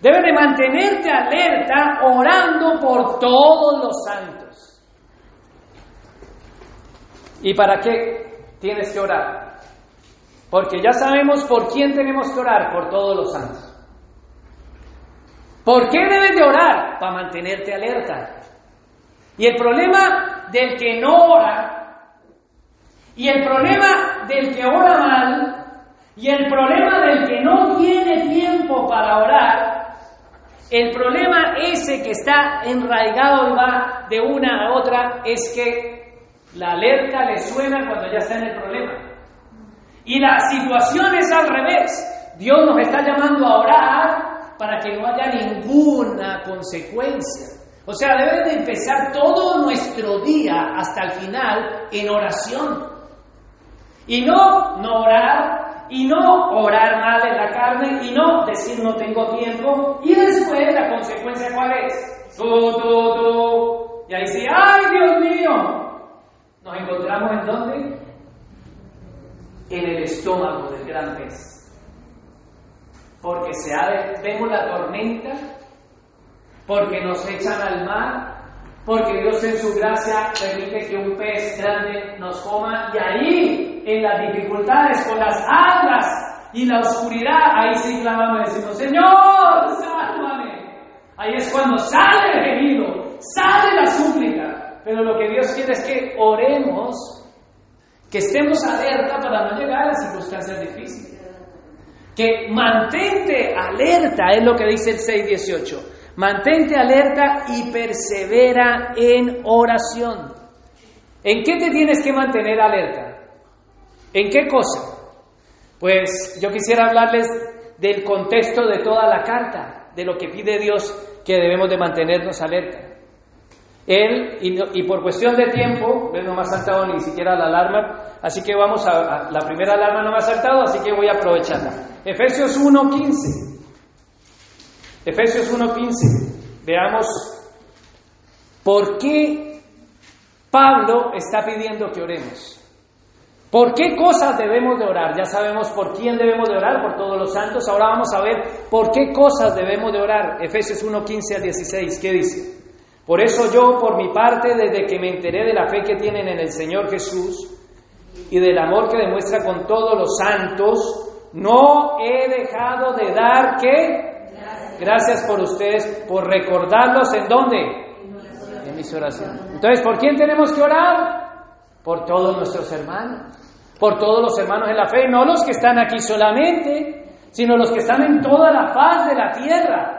Debes de mantenerte alerta orando por todos los santos. ¿Y para qué tienes que orar? Porque ya sabemos por quién tenemos que orar, por todos los santos. ¿Por qué debes de orar? Para mantenerte alerta. Y el problema del que no ora y el problema del que ora mal y el problema del que no tiene tiempo para orar, el problema ese que está enraigado y va de una a otra es que La alerta le suena cuando ya está en el problema. Y la situación es al revés. Dios nos está llamando a orar para que no haya ninguna consecuencia. O sea, debe de empezar todo nuestro día hasta el final en oración. Y no, no orar, y no orar mal en la carne, y no decir no tengo tiempo. Y después la consecuencia cuál es? Tú, tú. Y ahí sí, ¡ay Dios mío! Nos encontramos en dónde? En el estómago del gran pez. Porque se ha vemos la tormenta porque nos echan al mar, porque Dios en su gracia permite que un pez grande nos coma y ahí, en las dificultades, con las algas y la oscuridad, ahí sí clamamos y decimos, Señor, sálvame. Ahí es cuando sale el gemido, sale la súplica. Pero lo que Dios quiere es que oremos, que estemos alerta para no llegar a las circunstancias difíciles. Que mantente alerta, es lo que dice el 618 Mantente alerta y persevera en oración. ¿En qué te tienes que mantener alerta? ¿En qué cosa? Pues yo quisiera hablarles del contexto de toda la carta, de lo que pide Dios que debemos de mantenernos alerta. Él, y, por cuestión de tiempo, no me ha saltado ni siquiera la alarma, así que vamos a, a la primera alarma no me ha saltado, así que voy a aprovecharla. Efesios 1.15. Efesios 1.15. Veamos por qué Pablo está pidiendo que oremos. ¿Por qué cosas debemos de orar? Ya sabemos por quién debemos de orar, por todos los santos. Ahora vamos a ver por qué cosas debemos de orar. Efesios 1.15 al 16. ¿Qué dice? Por eso yo, por mi parte, desde que me enteré de la fe que tienen en el Señor Jesús y del amor que demuestra con todos los santos, no he dejado de dar que Gracias por ustedes, por recordarlos en dónde? En mis oraciones. Entonces, ¿por quién tenemos que orar? Por todos nuestros hermanos. Por todos los hermanos en la fe, no los que están aquí solamente, sino los que están en toda la paz de la tierra.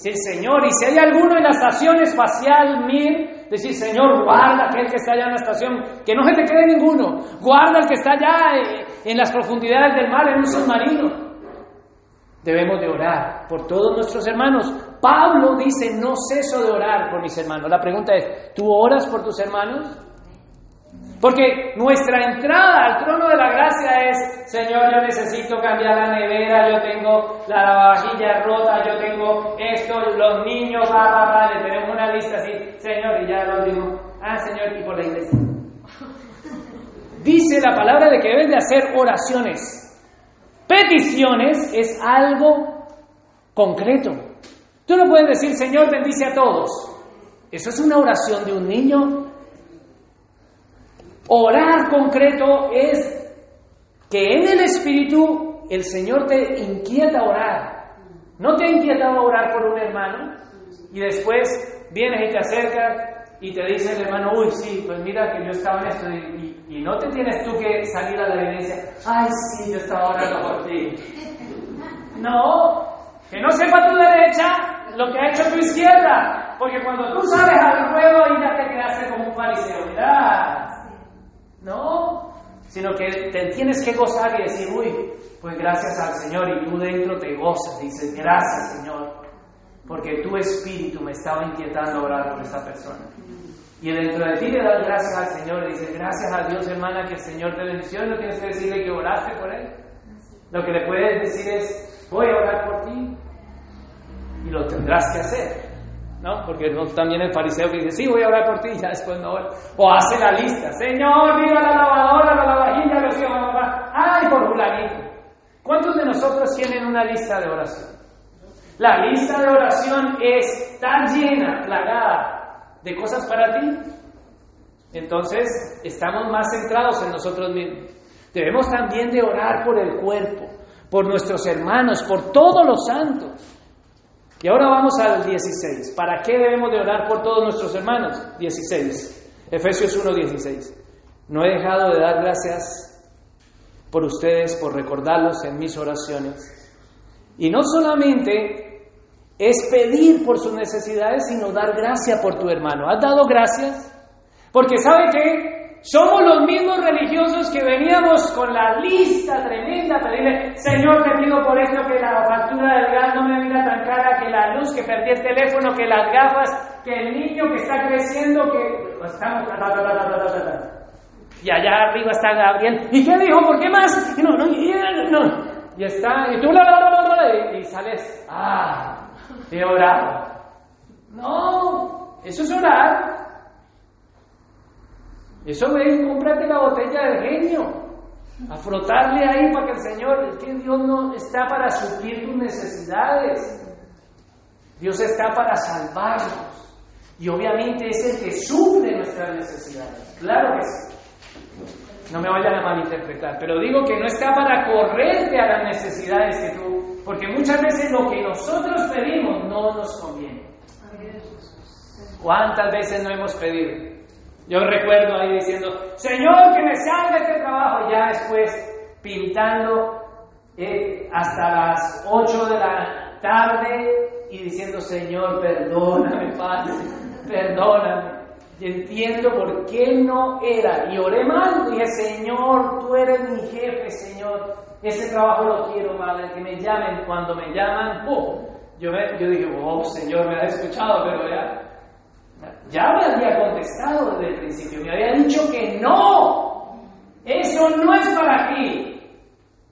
Sí, Señor, y si hay alguno en la estación espacial Mir, decir, Señor, guarda aquel que está allá en la estación, que no se te quede ninguno, guarda el que está allá eh, en las profundidades del mar en un submarino. Debemos de orar por todos nuestros hermanos. Pablo dice, no ceso de orar por mis hermanos. La pregunta es, ¿tú oras por tus hermanos? Porque nuestra entrada al trono de la gracia es, Señor, yo necesito cambiar la nevera, yo tengo la lavavajilla rota, yo tengo esto, los niños, va, le tenemos una lista así, Señor, y ya lo digo, ah, Señor, y por la iglesia. Dice la palabra de que debes de hacer oraciones Peticiones es algo concreto. Tú no puedes decir, Señor, bendice a todos. Eso es una oración de un niño. Orar concreto es que en el Espíritu el Señor te inquieta orar. No te ha inquietado orar por un hermano y después vienes y te acercas y te dice el hermano, uy, sí, pues mira que yo estaba en esto y, no te tienes tú que salir a la evidencia, ay, sí, yo estaba orando por ti. No, que no sepa tu derecha lo que ha hecho tu izquierda, porque cuando tú sales al ruedo y ya te quedaste como un fariseo, ¿verdad? No, sino que te tienes que gozar y decir, uy, pues gracias al Señor, y tú dentro te gozas, dices, gracias Señor, porque tu espíritu me estaba inquietando orar por esta persona. Y dentro de ti le das gracias al Señor, le dices, gracias a Dios hermana que el Señor te bendició, no tienes que decirle que oraste por él. Lo que le puedes decir es, voy a orar por ti. Y lo tendrás que hacer. ¿No? Porque también el fariseo que dice, sí, voy a orar por ti, y ya después no O hace la lista, Señor, mira la lavadora, la lavajilla, los mamá. Ay, por fulanito. ¿Cuántos de nosotros tienen una lista de oración? La lista de oración está llena, plagada de cosas para ti. Entonces, estamos más centrados en nosotros mismos. Debemos también de orar por el cuerpo, por nuestros hermanos, por todos los santos. Y ahora vamos al 16. ¿Para qué debemos de orar por todos nuestros hermanos? 16. Efesios 1, 16. No he dejado de dar gracias por ustedes, por recordarlos en mis oraciones. Y no solamente es pedir por sus necesidades, sino dar gracia por tu hermano. ¿Has dado gracias? Porque sabe que somos los mismos religiosos que veníamos con la lista tremenda a pedirle, Señor, te pido por esto que la factura del gas no me venga tan cara, que la luz, que perdí el teléfono, que las gafas, que el niño que está creciendo, que estamos... y allá arriba está Gabriel. ¿Y qué dijo? ¿Por qué más? No, no, no. Y está, y tú, y, y sales, ah, he orado. No, eso es orar. Eso ven, cómprate la botella del genio, a frotarle ahí para que el Señor, es que Dios no está para suplir tus necesidades, Dios está para salvarnos. Y obviamente es el que suple nuestras necesidades, claro que sí. No me vayan a malinterpretar, pero digo que no está para correrte a las necesidades que tú, porque muchas veces lo que nosotros pedimos no nos conviene. ¿Cuántas veces no hemos pedido? Yo recuerdo ahí diciendo, Señor, que me salga este trabajo, ya después pintando eh, hasta las 8 de la tarde y diciendo, Señor, perdóname, Padre, perdóname. Y entiendo por qué no era. Y oré mal, dije, Señor, tú eres mi jefe, Señor. Ese trabajo lo quiero, Padre, que me llamen. Cuando me llaman, ¡pum! Yo, yo dije, oh, Señor, me ha escuchado, pero ya ya me había contestado desde el principio, me había dicho que no, eso no es para ti.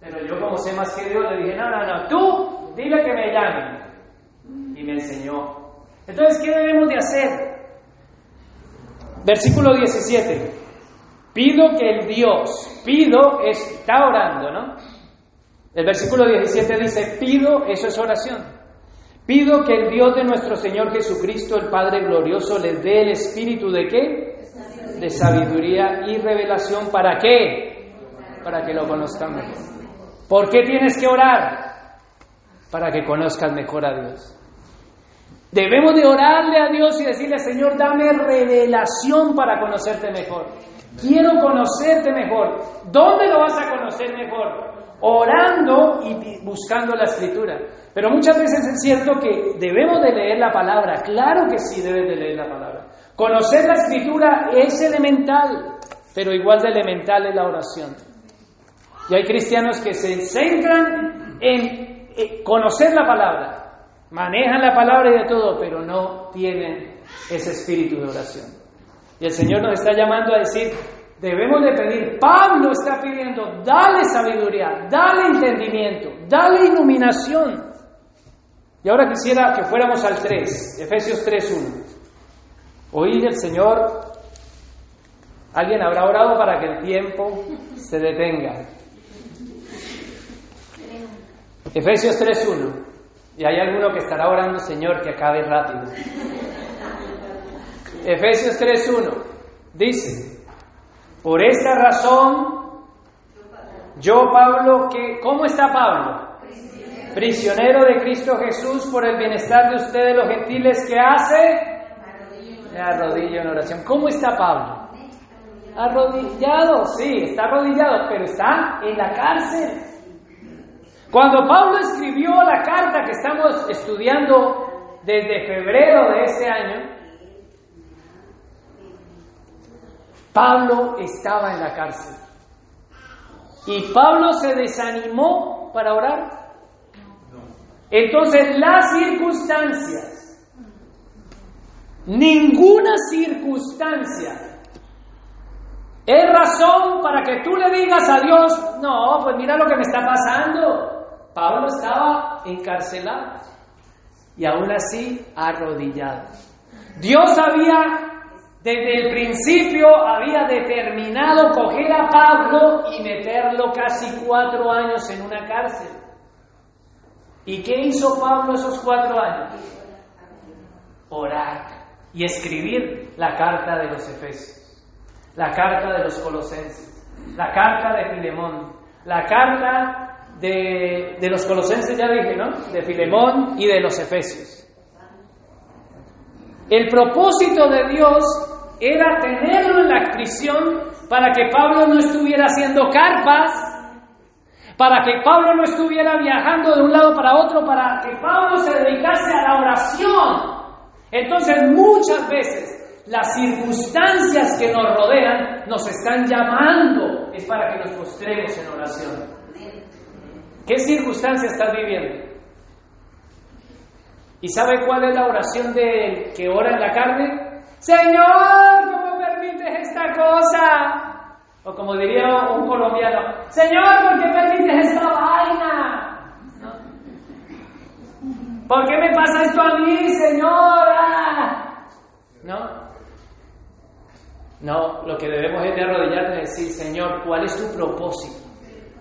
Pero yo como sé más que Dios le dije, no, no, no, tú dile que me llame. Y me enseñó. Entonces, ¿qué debemos de hacer? Versículo 17. Pido que el Dios, pido, está orando, ¿no? El versículo 17 dice, pido, eso es oración. Pido que el Dios de nuestro Señor Jesucristo, el Padre glorioso, les dé el espíritu de qué? De sabiduría y revelación. ¿Para qué? Para que lo conozcan mejor. ¿Por qué tienes que orar? Para que conozcan mejor a Dios. Debemos de orarle a Dios y decirle, Señor, dame revelación para conocerte mejor. Quiero conocerte mejor. ¿Dónde lo vas a conocer mejor? Orando y buscando la escritura. Pero muchas veces es cierto que debemos de leer la palabra, claro que sí debes de leer la palabra. Conocer la escritura es elemental, pero igual de elemental es la oración. Y hay cristianos que se centran en eh, conocer la palabra, manejan la palabra y de todo, pero no tienen ese espíritu de oración. Y el Señor nos está llamando a decir, debemos de pedir, Pablo está pidiendo, dale sabiduría, dale entendimiento, dale iluminación. Y ahora quisiera que fuéramos al 3, Efesios 3.1. Oír el Señor. Alguien habrá orado para que el tiempo se detenga. Efesios 3.1. Y hay alguno que estará orando, Señor, que acabe rápido. Efesios 3.1 dice, por esta razón, yo Pablo, ¿cómo está Pablo? prisionero de Cristo Jesús por el bienestar de ustedes los gentiles, ¿qué hace? Me arrodillo en oración. ¿Cómo está Pablo? Arrodillado, sí, está arrodillado, pero está en la cárcel. Cuando Pablo escribió la carta que estamos estudiando desde febrero de este año, Pablo estaba en la cárcel. Y Pablo se desanimó para orar. Entonces las circunstancias, ninguna circunstancia es razón para que tú le digas a Dios, no, pues mira lo que me está pasando. Pablo estaba encarcelado y aún así arrodillado. Dios había, desde el principio, había determinado coger a Pablo y meterlo casi cuatro años en una cárcel. ¿Y qué hizo Pablo esos cuatro años? Orar y escribir la carta de los Efesios, la carta de los Colosenses, la carta de Filemón, la carta de, de los Colosenses, ya dije, ¿no? De Filemón y de los Efesios. El propósito de Dios era tenerlo en la prisión para que Pablo no estuviera haciendo carpas para que Pablo no estuviera viajando de un lado para otro, para que Pablo se dedicase a la oración. Entonces muchas veces las circunstancias que nos rodean nos están llamando, es para que nos postremos en oración. ¿Qué circunstancias estás viviendo? ¿Y sabe cuál es la oración del que ora en la carne? Señor, ¿cómo permites esta cosa? O como diría un colombiano, Señor, ¿por qué permites esta vaina? ¿Por qué me pasa esto a mí, Señora? ¿No? No, lo que debemos es de arrodillarnos y decir, Señor, ¿cuál es tu propósito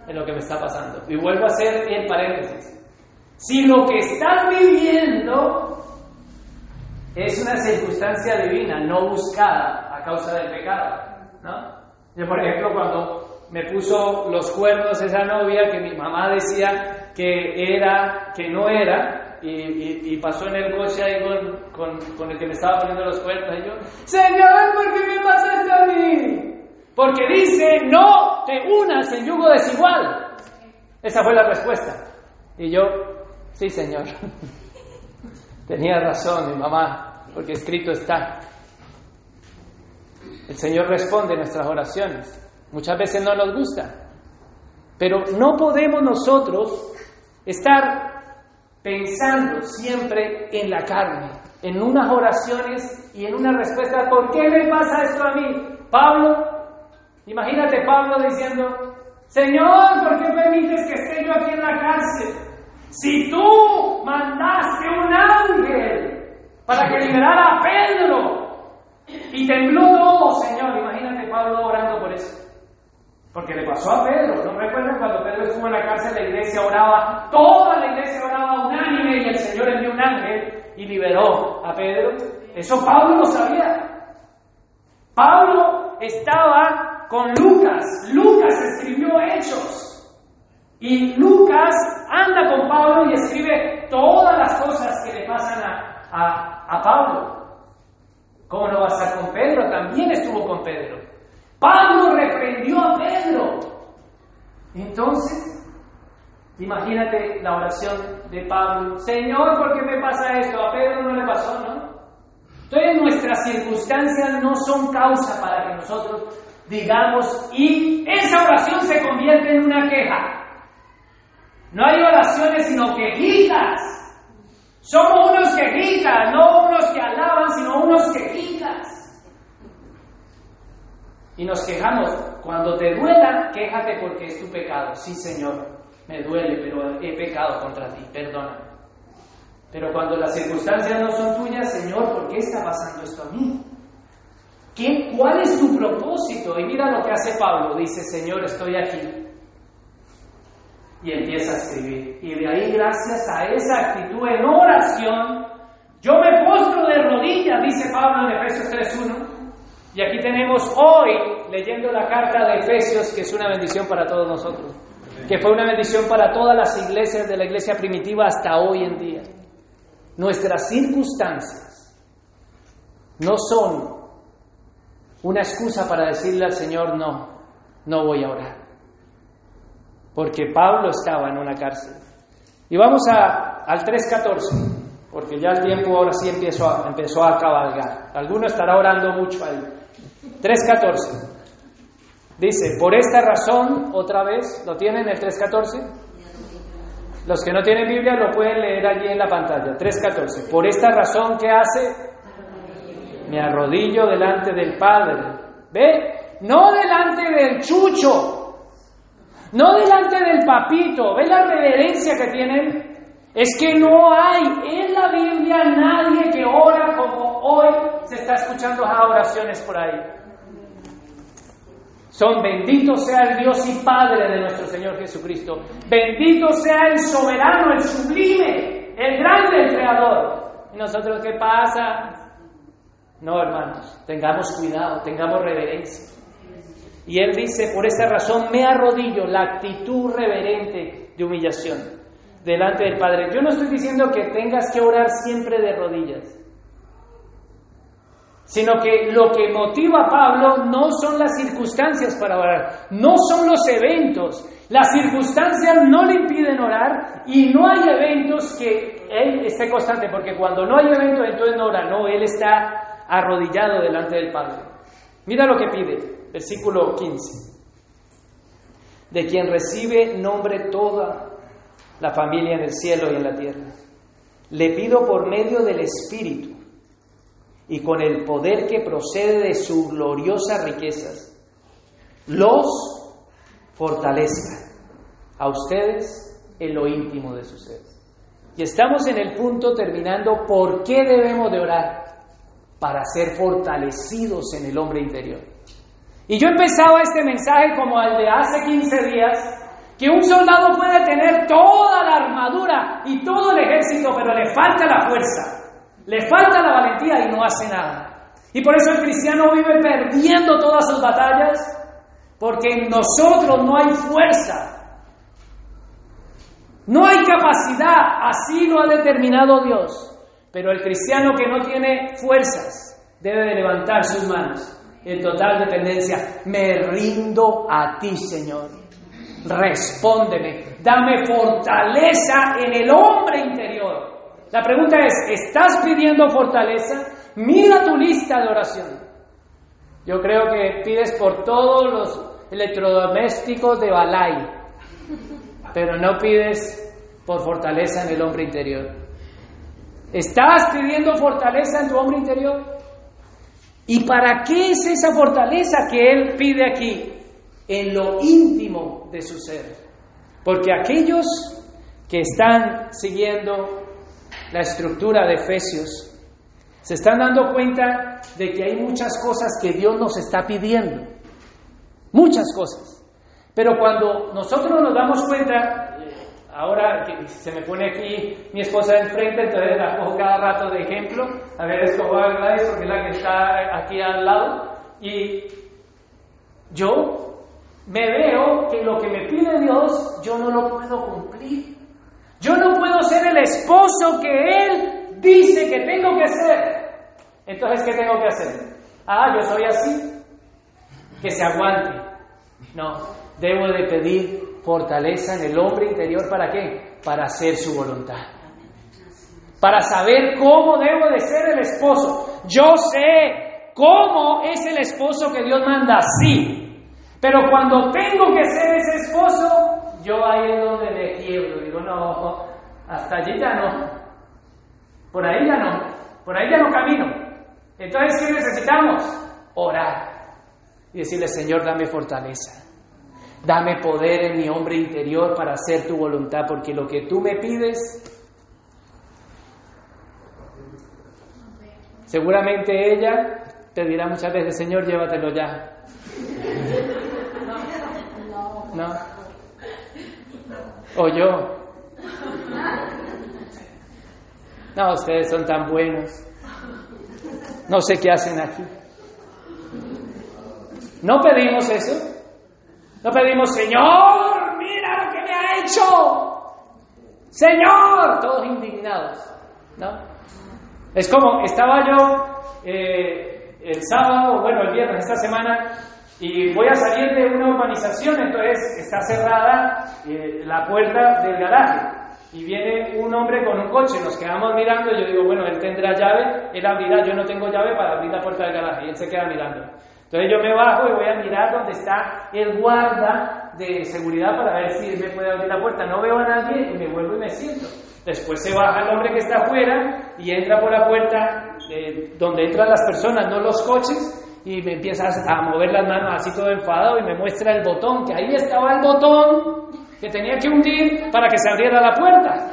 en lo que me está pasando? Y vuelvo a hacer el paréntesis. Si lo que estás viviendo es una circunstancia divina, no buscada a causa del pecado, ¿no? Yo, por ejemplo, cuando me puso los cuernos esa novia que mi mamá decía que era, que no era, y, pasó en el coche ahí con, con, el que me estaba poniendo los cuernos, y yo, Señor, ¿por qué me pasa a mí? Porque dice, no te unas en yugo desigual. Esa fue la respuesta. Y yo, Sí, Señor. Tenía razón mi mamá, porque escrito está. El Señor responde nuestras oraciones. Muchas veces no nos gusta, pero no podemos nosotros estar pensando siempre en la carne, en unas oraciones y en una respuesta, ¿por qué me pasa esto a mí? Pablo, imagínate Pablo diciendo, Señor, ¿por qué permites que esté yo aquí en la cárcel? Si tú mandaste un ángel para que liberara a Pedro y tembló todo, Señor, imagínate Pablo orando por eso. Porque le pasó a Pedro. ¿No recuerdan cuando Pedro estuvo en la cárcel, la iglesia oraba, toda la iglesia oraba unánime y el Señor envió un ángel y liberó a Pedro? Eso Pablo lo sabía. Pablo estaba con Lucas. Lucas escribió hechos. Y Lucas anda con Pablo y escribe todas las cosas que le pasan a, Pablo. ¿Cómo no va a estar con Pedro? También estuvo con Pedro. Pablo reprendió a Pedro. Entonces, imagínate la oración de Pablo. Señor, ¿por qué me pasa esto? A Pedro no le pasó, ¿no? Entonces nuestras circunstancias no son causa para que nosotros digamos y esa oración se convierte en una queja. No hay oraciones sino quejitas. Somos unos quejitas, no unos que alaban, sino unos quejitas. Y nos quejamos. Cuando te duela, quéjate porque es tu pecado. Sí, Señor, me duele, pero he pecado contra ti, perdona. Pero cuando las circunstancias no son tuyas, Señor, ¿por qué está pasando esto a mí? ¿Qué, ¿Cuál es tu propósito? Y mira lo que hace Pablo. Dice, Señor, estoy aquí y empieza a escribir. Y de ahí, gracias a esa actitud en oración, yo me postro de rodillas, dice Pablo en Efesios 3.1. Y aquí tenemos hoy, leyendo la carta de Efesios, que es una bendición para todos nosotros, que fue una bendición para todas las iglesias de la iglesia primitiva hasta hoy en día. Nuestras circunstancias no son una excusa para decirle al Señor, no, no voy a orar porque Pablo estaba en una cárcel. Y vamos a, al 3.14, porque ya el tiempo ahora sí empezó a, empezó a cabalgar. Alguno estará orando mucho ahí. 3.14. Dice, por esta razón, otra vez, ¿lo tienen el 3.14? Los que no tienen Biblia lo pueden leer allí en la pantalla. 3.14. Por esta razón, ¿qué hace? Me arrodillo delante del Padre. ¿Ve? No delante del chucho, no delante del papito. ¿Ves la reverencia que tienen? Es que no hay en la Biblia nadie que ora como hoy se está escuchando las oraciones por ahí. Son bendito sea el Dios y Padre de nuestro Señor Jesucristo. Bendito sea el soberano, el sublime, el grande, el creador. ¿Y nosotros qué pasa? No, hermanos, tengamos cuidado, tengamos reverencia. Y él dice, por esta razón me arrodillo, la actitud reverente de humillación delante del Padre. Yo no estoy diciendo que tengas que orar siempre de rodillas, sino que lo que motiva a Pablo no son las circunstancias para orar, no son los eventos. Las circunstancias no le impiden orar y no hay eventos que él esté constante, porque cuando no hay eventos entonces no ora, no, él está arrodillado delante del Padre. Mira lo que pide, versículo 15. De quien recibe nombre toda la familia en el cielo y en la tierra. Le pido por medio del Espíritu y con el poder que procede de sus gloriosas riquezas, los fortalezca a ustedes en lo íntimo de sus seres. Y estamos en el punto terminando, ¿por qué debemos de orar? Para ser fortalecidos en el hombre interior. Y yo empezaba este mensaje como el de hace 15 días, que un soldado puede tener toda la armadura y todo el ejército, pero le falta la fuerza, le falta la valentía y no hace nada. Y por eso el cristiano vive perdiendo todas sus batallas, porque en nosotros no hay fuerza, no hay capacidad, así lo ha determinado Dios. Pero el cristiano que no tiene fuerzas debe de levantar sus manos en total dependencia. Me rindo a ti, Señor. Respóndeme. Dame fortaleza en el hombre interior. La pregunta es, ¿estás pidiendo fortaleza? Mira tu lista de oración. Yo creo que pides por todos los electrodomésticos de Balay pero no pides por fortaleza en el hombre interior. ¿Estás pidiendo fortaleza en tu hombre interior? ¿Y para qué es esa fortaleza que Él pide aquí? En lo íntimo de su ser. Porque aquellos que están siguiendo la estructura de Efesios se están dando cuenta de que hay muchas cosas que Dios nos está pidiendo. Muchas cosas. Pero cuando nosotros nos damos cuenta, ahora se me pone aquí mi esposa enfrente, entonces la cojo cada rato de ejemplo, a ver, es como Gladys, porque es la que está aquí al lado, y yo me veo que lo que me pide Dios, yo no lo puedo cumplir. Yo no puedo ser el esposo que Él dice que tengo que ser. Entonces, ¿qué tengo que hacer? Ah, yo soy así. Que se aguante. No, debo de pedir fortaleza en el hombre interior. ¿Para qué? Para hacer su voluntad. Para saber cómo debo de ser el esposo. Yo sé cómo es el esposo que Dios manda, sí. Pero cuando tengo que ser ese esposo, yo ahí es donde me quiebro. Digo, no, hasta allí ya no. Por ahí ya no. Por ahí ya no camino. Entonces, ¿qué necesitamos? Orar. Y decirle, Señor, dame fortaleza. Dame poder en mi hombre interior para hacer tu voluntad, porque lo que tú me pides, seguramente ella te dirá muchas veces, Señor, llévatelo ya. ¿No? O yo. No, ustedes son tan buenos. No sé qué hacen aquí. ¿No pedimos eso? No pedimos, Señor, mira lo que me ha hecho. Señor, todos indignados. ¿No? Es como, estaba yo eh, el sábado, bueno, el viernes, esta semana, y voy a salir de una urbanización, entonces está cerrada eh, la puerta del garaje. Y viene un hombre con un coche, nos quedamos mirando, y yo digo, bueno, él tendrá llave, él abrirá, yo no tengo llave para abrir la puerta del garaje, y él se queda mirando. Entonces yo me bajo y voy a mirar dónde está el guarda de seguridad para ver si me puede abrir la puerta. No veo a nadie y me vuelvo y me siento. Después se baja el hombre que está afuera y entra por la puerta eh, donde entran las personas, no los coches, y me empieza a mover las manos así todo enfadado y me muestra el botón, que ahí estaba el botón que tenía que hundir para que se abriera la puerta.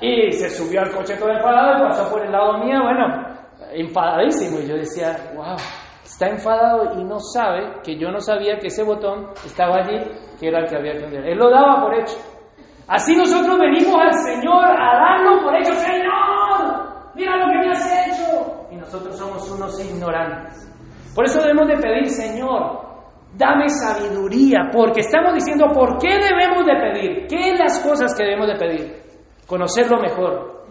Y se subió al coche todo enfadado y pasó por el lado mío, bueno, enfadadísimo. Y yo decía, wow, está enfadado y no sabe que yo no sabía que ese botón estaba allí, que era el que había que hundir. Él lo daba por hecho. Así nosotros venimos al Señor a darlo por hecho. Señor, mira lo que me has hecho. Y nosotros somos unos ignorantes. Por eso debemos de pedir, Señor, dame sabiduría, porque estamos diciendo por qué debemos de pedir, qué las cosas que debemos de pedir. Conocerlo mejor.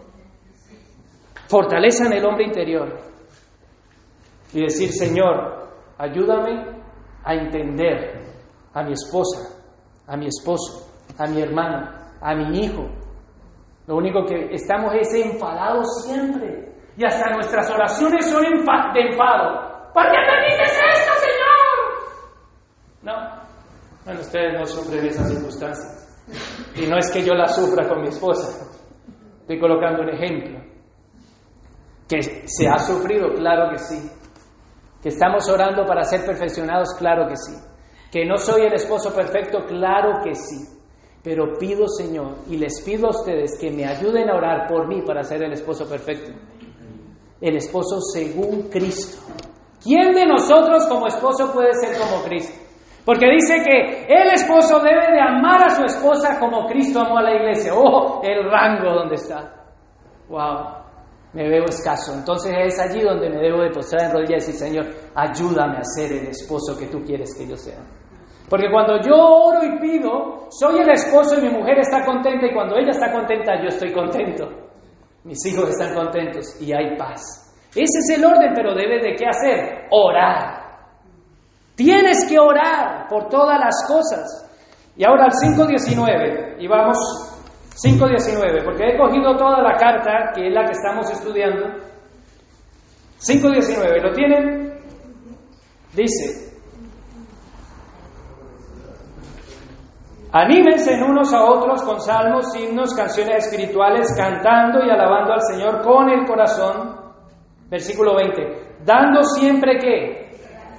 Fortaleza en el hombre interior y decir, Señor, ayúdame a entender a mi esposa, a mi esposo, a mi hermano, a mi hijo. Lo único que estamos es enfadados siempre. Y hasta nuestras oraciones son de enfado. ¿Por qué permites esto, Señor? No. Bueno, ustedes no sufren esas circunstancias. Y no es que yo la sufra con mi esposa. Estoy colocando un ejemplo. Que se ha sufrido, claro que sí. Estamos orando para ser perfeccionados, claro que sí. Que no soy el esposo perfecto, claro que sí. Pero pido, Señor, y les pido a ustedes que me ayuden a orar por mí para ser el esposo perfecto. El esposo según Cristo. ¿Quién de nosotros como esposo puede ser como Cristo? Porque dice que el esposo debe de amar a su esposa como Cristo amó a la iglesia. ¡Oh! El rango donde está. ¡Wow! Me veo escaso. Entonces es allí donde me debo de postrar en rodillas y decir, Señor, ayúdame a ser el esposo que tú quieres que yo sea. Porque cuando yo oro y pido, soy el esposo y mi mujer está contenta y cuando ella está contenta, yo estoy contento. Mis hijos están contentos y hay paz. Ese es el orden, pero debe de qué hacer? Orar. Tienes que orar por todas las cosas. Y ahora al 5.19, y vamos 5.19, porque he cogido toda la carta, que es la que estamos estudiando. 5.19, ¿lo tienen? Dice, Anímense unos a otros con salmos, himnos, canciones espirituales, cantando y alabando al Señor con el corazón. Versículo 20. Dando siempre que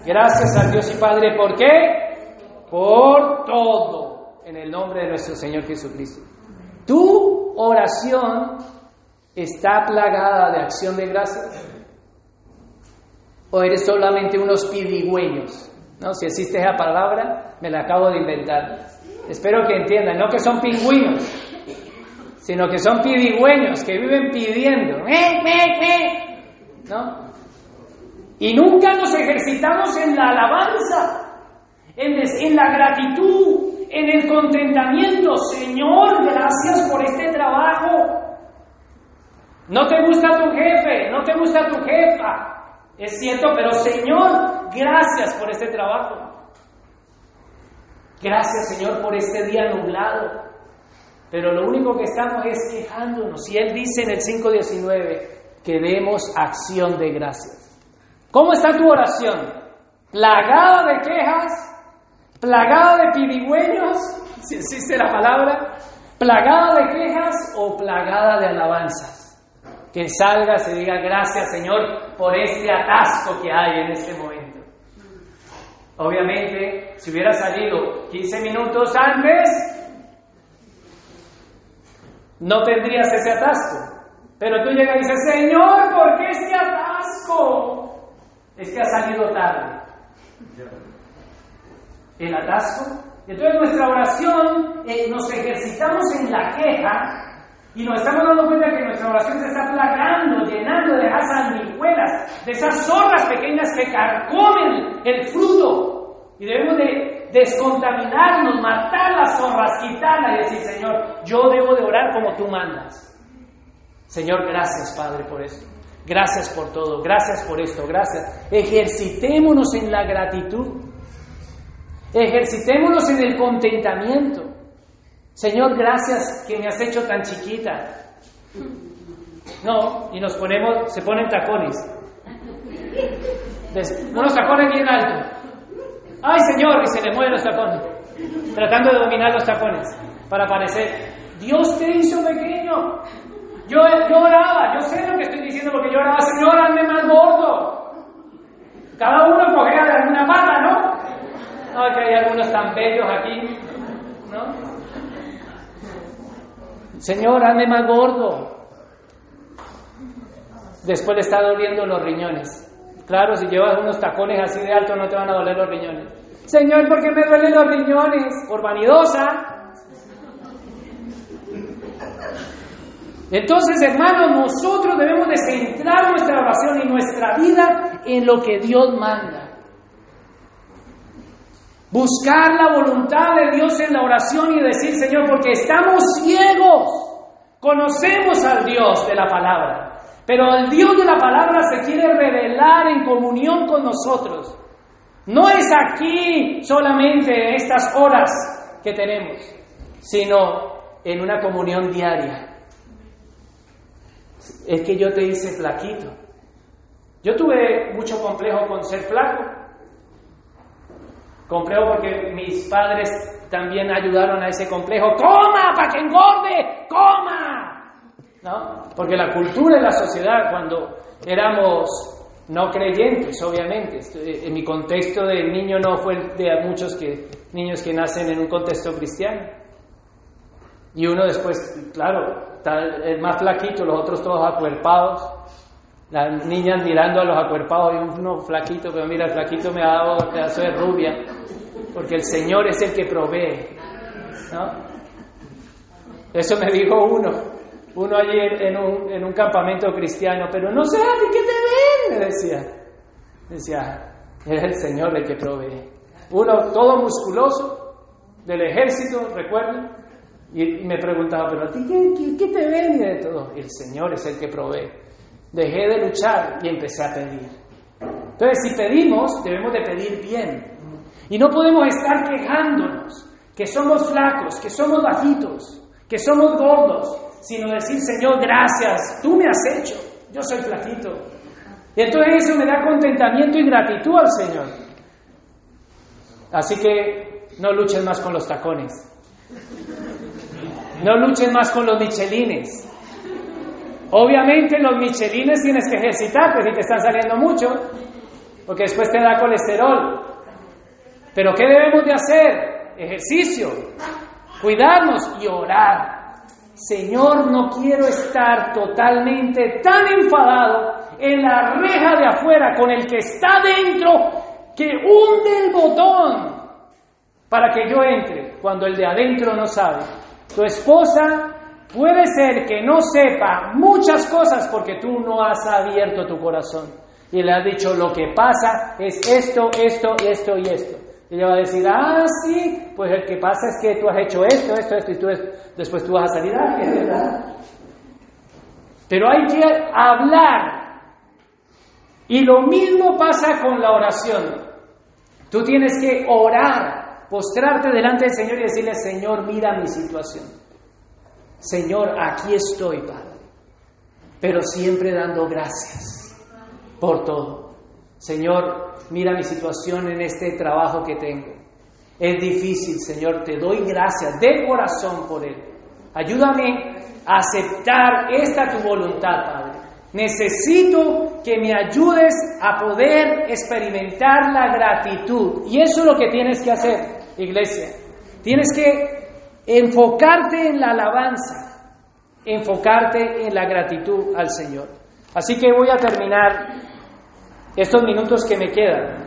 gracias al Dios y Padre. ¿Por qué? Por todo. En el nombre de nuestro Señor Jesucristo. Tu oración está plagada de acción de gracias. ¿O eres solamente unos pidigüeños? ¿No? Si existe esa palabra, me la acabo de inventar. Espero que entiendan, no que son pingüinos, sino que son pidigüeños, que viven pidiendo. ¿No? Y nunca nos ejercitamos en la alabanza, en la gratitud, en el contentamiento. Señor, gracias por este trabajo. No te gusta tu jefe, no te gusta tu jefa. Es cierto, pero Señor, gracias por este trabajo. Gracias Señor por este día nublado. Pero lo único que estamos es quejándonos. Y Él dice en el 5.19 que demos acción de gracias. ¿Cómo está tu oración? ¿Plagada de quejas? ¿Plagada de pidigüeños? Si existe la palabra. ¿Plagada de quejas o plagada de alabanzas? Que salgas y diga gracias Señor por este atasco que hay en este momento. Obviamente, si hubiera salido 15 minutos antes, no tendrías ese atasco. Pero tú llegas y dices, Señor, ¿por qué este atasco? Es que ha salido tarde. El atasco. Entonces nuestra oración, eh, nos ejercitamos en la queja y nos estamos dando cuenta que nuestra oración se está plagando, llenando de esas sanguijuelas, de esas zorras pequeñas que carcomen el fruto. Y debemos de descontaminarnos, matar las zorras, quitarlas y decir, Señor, yo debo de orar como tú mandas. Señor, gracias Padre por esto. Gracias por todo. Gracias por esto. Gracias. Ejercitémonos en la gratitud. Ejercitémonos en el contentamiento. Señor, gracias que me has hecho tan chiquita. No, y nos ponemos, se ponen tacones. unos tacones bien altos. Ay, Señor, y se le mueven los tacones. Tratando de dominar los tacones para parecer, Dios te hizo pequeño. Yo, yo oraba, yo sé lo que estoy diciendo porque yo oraba, Señor, hazme más gordo. Cada uno cogea alguna pata, ¿no? No, que hay algunos tan bellos aquí, ¿no? Señor, hazme más gordo. Después le está doliendo los riñones. Claro, si llevas unos tacones así de alto no te van a doler los riñones. Señor, ¿por qué me duelen los riñones? Por vanidosa. Entonces, hermanos, nosotros debemos de centrar nuestra oración y nuestra vida en lo que Dios manda. Buscar la voluntad de Dios en la oración y decir, Señor, porque estamos ciegos, conocemos al Dios de la palabra, pero el Dios de la palabra se quiere revelar en comunión con nosotros. No es aquí solamente en estas horas que tenemos, sino en una comunión diaria. Es que yo te hice flaquito. Yo tuve mucho complejo con ser flaco. Complejo porque mis padres también ayudaron a ese complejo. ¡Coma para que engorde! ¡Coma! ¿No? Porque la cultura y la sociedad, cuando éramos no creyentes, obviamente, en mi contexto de niño no fue de muchos que, niños que nacen en un contexto cristiano. Y uno después, claro, está más flaquito, los otros todos acuerpados. Las niñas mirando a los acuerpados y uno flaquito, pero mira, el flaquito me ha dado un pedazo de rubia, porque el Señor es el que provee. Eso me dijo uno, uno allí en un, en un campamento cristiano, pero no sé, ¿qué te ven? Me decía. Decía, es el Señor el que provee. Uno todo musculoso, del ejército, recuerden, y, me preguntaba, pero a ti, ¿qué, qué, te ven? de todo, el Señor es el que provee. Dejé de luchar y empecé a pedir. Entonces, si pedimos, debemos de pedir bien. Y no podemos estar quejándonos que somos flacos, que somos bajitos, que somos gordos, sino decir, Señor, gracias, tú me has hecho, yo soy flaquito. Y entonces eso me da contentamiento y gratitud al Señor. Así que no luchen más con los tacones. No luchen más con los michelines. Obviamente los michelines tienes que ejercitarte si te están saliendo mucho, porque después te da colesterol. Pero ¿qué debemos de hacer? Ejercicio, cuidarnos y orar. Señor, no quiero estar totalmente tan enfadado en la reja de afuera con el que está dentro que hunde el botón para que yo entre cuando el de adentro no sabe. Tu esposa puede ser que no sepa muchas cosas porque tú no has abierto tu corazón y le has dicho lo que pasa es esto, esto, esto y esto. Y ella va a decir, ah, sí, pues el que pasa es que tú has hecho esto, esto, esto, y tú después tú vas a salir, ah, verdad. Pero hay que hablar. Y lo mismo pasa con la oración. Tú tienes que orar, postrarte delante del Señor y decirle, Señor, mira mi situación. Señor, aquí estoy, Padre. Pero siempre dando gracias por todo. Señor, mira mi situación en este trabajo que tengo. Es difícil, Señor, te doy gracias de corazón por él. Ayúdame a aceptar esta tu voluntad, Padre. Necesito que me ayudes a poder experimentar la gratitud. Y eso es lo que tienes que hacer, iglesia. Tienes que enfocarte en la alabanza, enfocarte en la gratitud al Señor. Así que voy a terminar estos minutos que me quedan.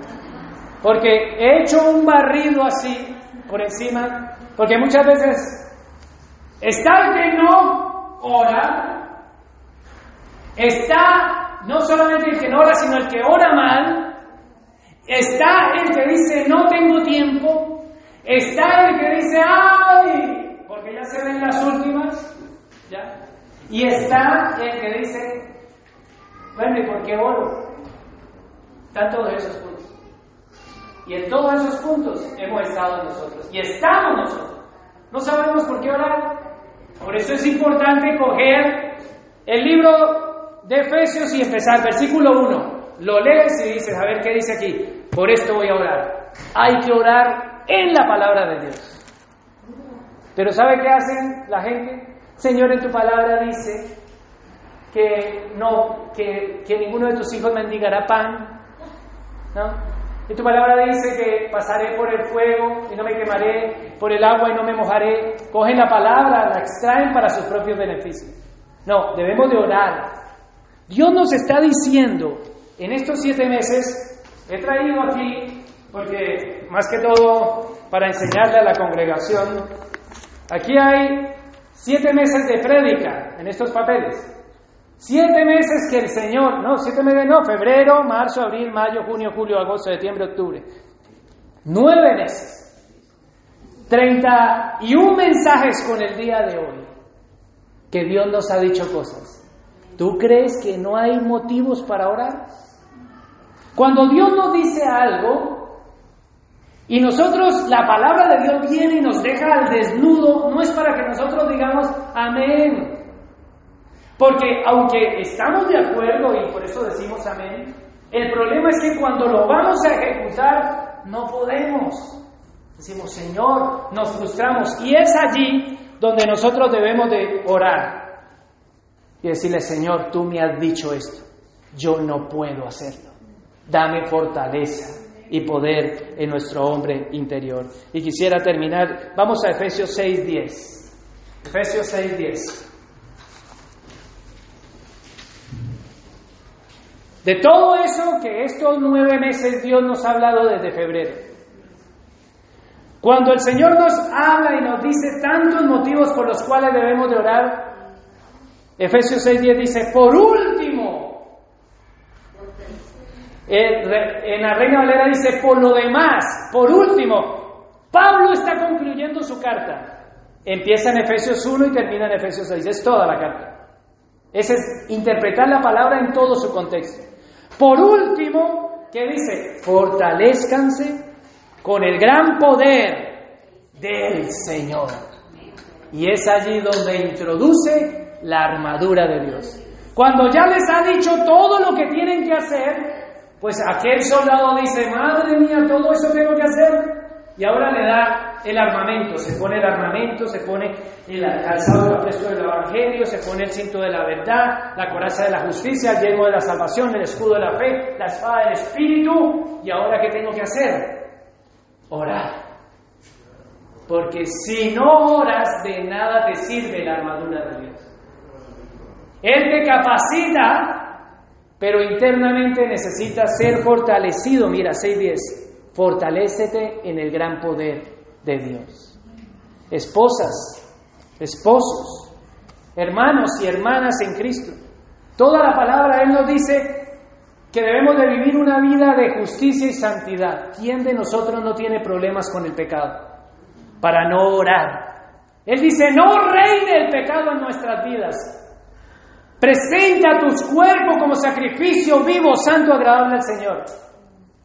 Porque he hecho un barrido así por encima, porque muchas veces está el que no ora, está no solamente el que no ora, sino el que ora mal, está el que dice no tengo tiempo, está el que dice ay, ya se ven las últimas, ¿ya? Y está el que dice, bueno, ¿y por qué oro? Están todos esos puntos. Y en todos esos puntos hemos estado nosotros. Y estamos nosotros. No sabemos por qué orar. Por eso es importante coger el libro de Efesios y empezar. Versículo 1. Lo lees y dices, a ver qué dice aquí. Por esto voy a orar. Hay que orar en la palabra de Dios. Pero ¿sabe qué hacen la gente? Señor, en tu palabra dice que no, que, que ninguno de tus hijos mendigará pan, ¿no? Y tu palabra dice que pasaré por el fuego y no me quemaré, por el agua y no me mojaré. Cogen la palabra, la extraen para sus propios beneficios. No, debemos de orar. Dios nos está diciendo en estos siete meses, he traído aquí, porque más que todo para enseñarle a la congregación, aquí hay siete meses de prédica en estos papeles. Siete meses que el Señor, no, siete meses no, febrero, marzo, abril, mayo, junio, julio, agosto, septiembre, octubre. Nueve meses. Treinta y un mensajes con el día de hoy. Que Dios nos ha dicho cosas. ¿Tú crees que no hay motivos para orar? Cuando Dios nos dice algo y nosotros, la palabra de Dios viene y nos deja al desnudo, no es para que nosotros digamos amén. Porque aunque estamos de acuerdo y por eso decimos amén, el problema es que cuando lo vamos a ejecutar no podemos. Decimos, Señor, nos frustramos. Y es allí donde nosotros debemos de orar y decirle, Señor, tú me has dicho esto, yo no puedo hacerlo. Dame fortaleza y poder en nuestro hombre interior. Y quisiera terminar, vamos a Efesios 6.10. Efesios 6.10. De todo eso que estos nueve meses Dios nos ha hablado desde febrero. Cuando el Señor nos habla y nos dice tantos motivos por los cuales debemos de orar, Efesios 6.10 dice, por último, en la Reina Valera dice, por lo demás, por último, Pablo está concluyendo su carta. Empieza en Efesios 1 y termina en Efesios 6, es toda la carta. Ese es interpretar la palabra en todo su contexto. Por último, ¿qué dice? Fortalezcanse con el gran poder del Señor. Y es allí donde introduce la armadura de Dios. Cuando ya les ha dicho todo lo que tienen que hacer, pues aquel soldado dice, madre mía, todo eso tengo que hacer. Y ahora le da el armamento, se pone el armamento, se pone el calzado del apresto del Evangelio, se pone el cinto de la verdad, la coraza de la justicia, el yelmo de la salvación, el escudo de la fe, la espada del Espíritu. ¿Y ahora qué tengo que hacer? Orar. Porque si no oras, de nada te sirve la armadura de Dios. Él te capacita, pero internamente necesita ser fortalecido. Mira, 6.10. Fortalécete en el gran poder de Dios. Esposas, esposos, hermanos y hermanas en Cristo. Toda la palabra Él nos dice que debemos de vivir una vida de justicia y santidad. ¿Quién de nosotros no tiene problemas con el pecado? Para no orar. Él dice, no reine el pecado en nuestras vidas. Presenta tus cuerpos como sacrificio vivo, santo, agradable al Señor.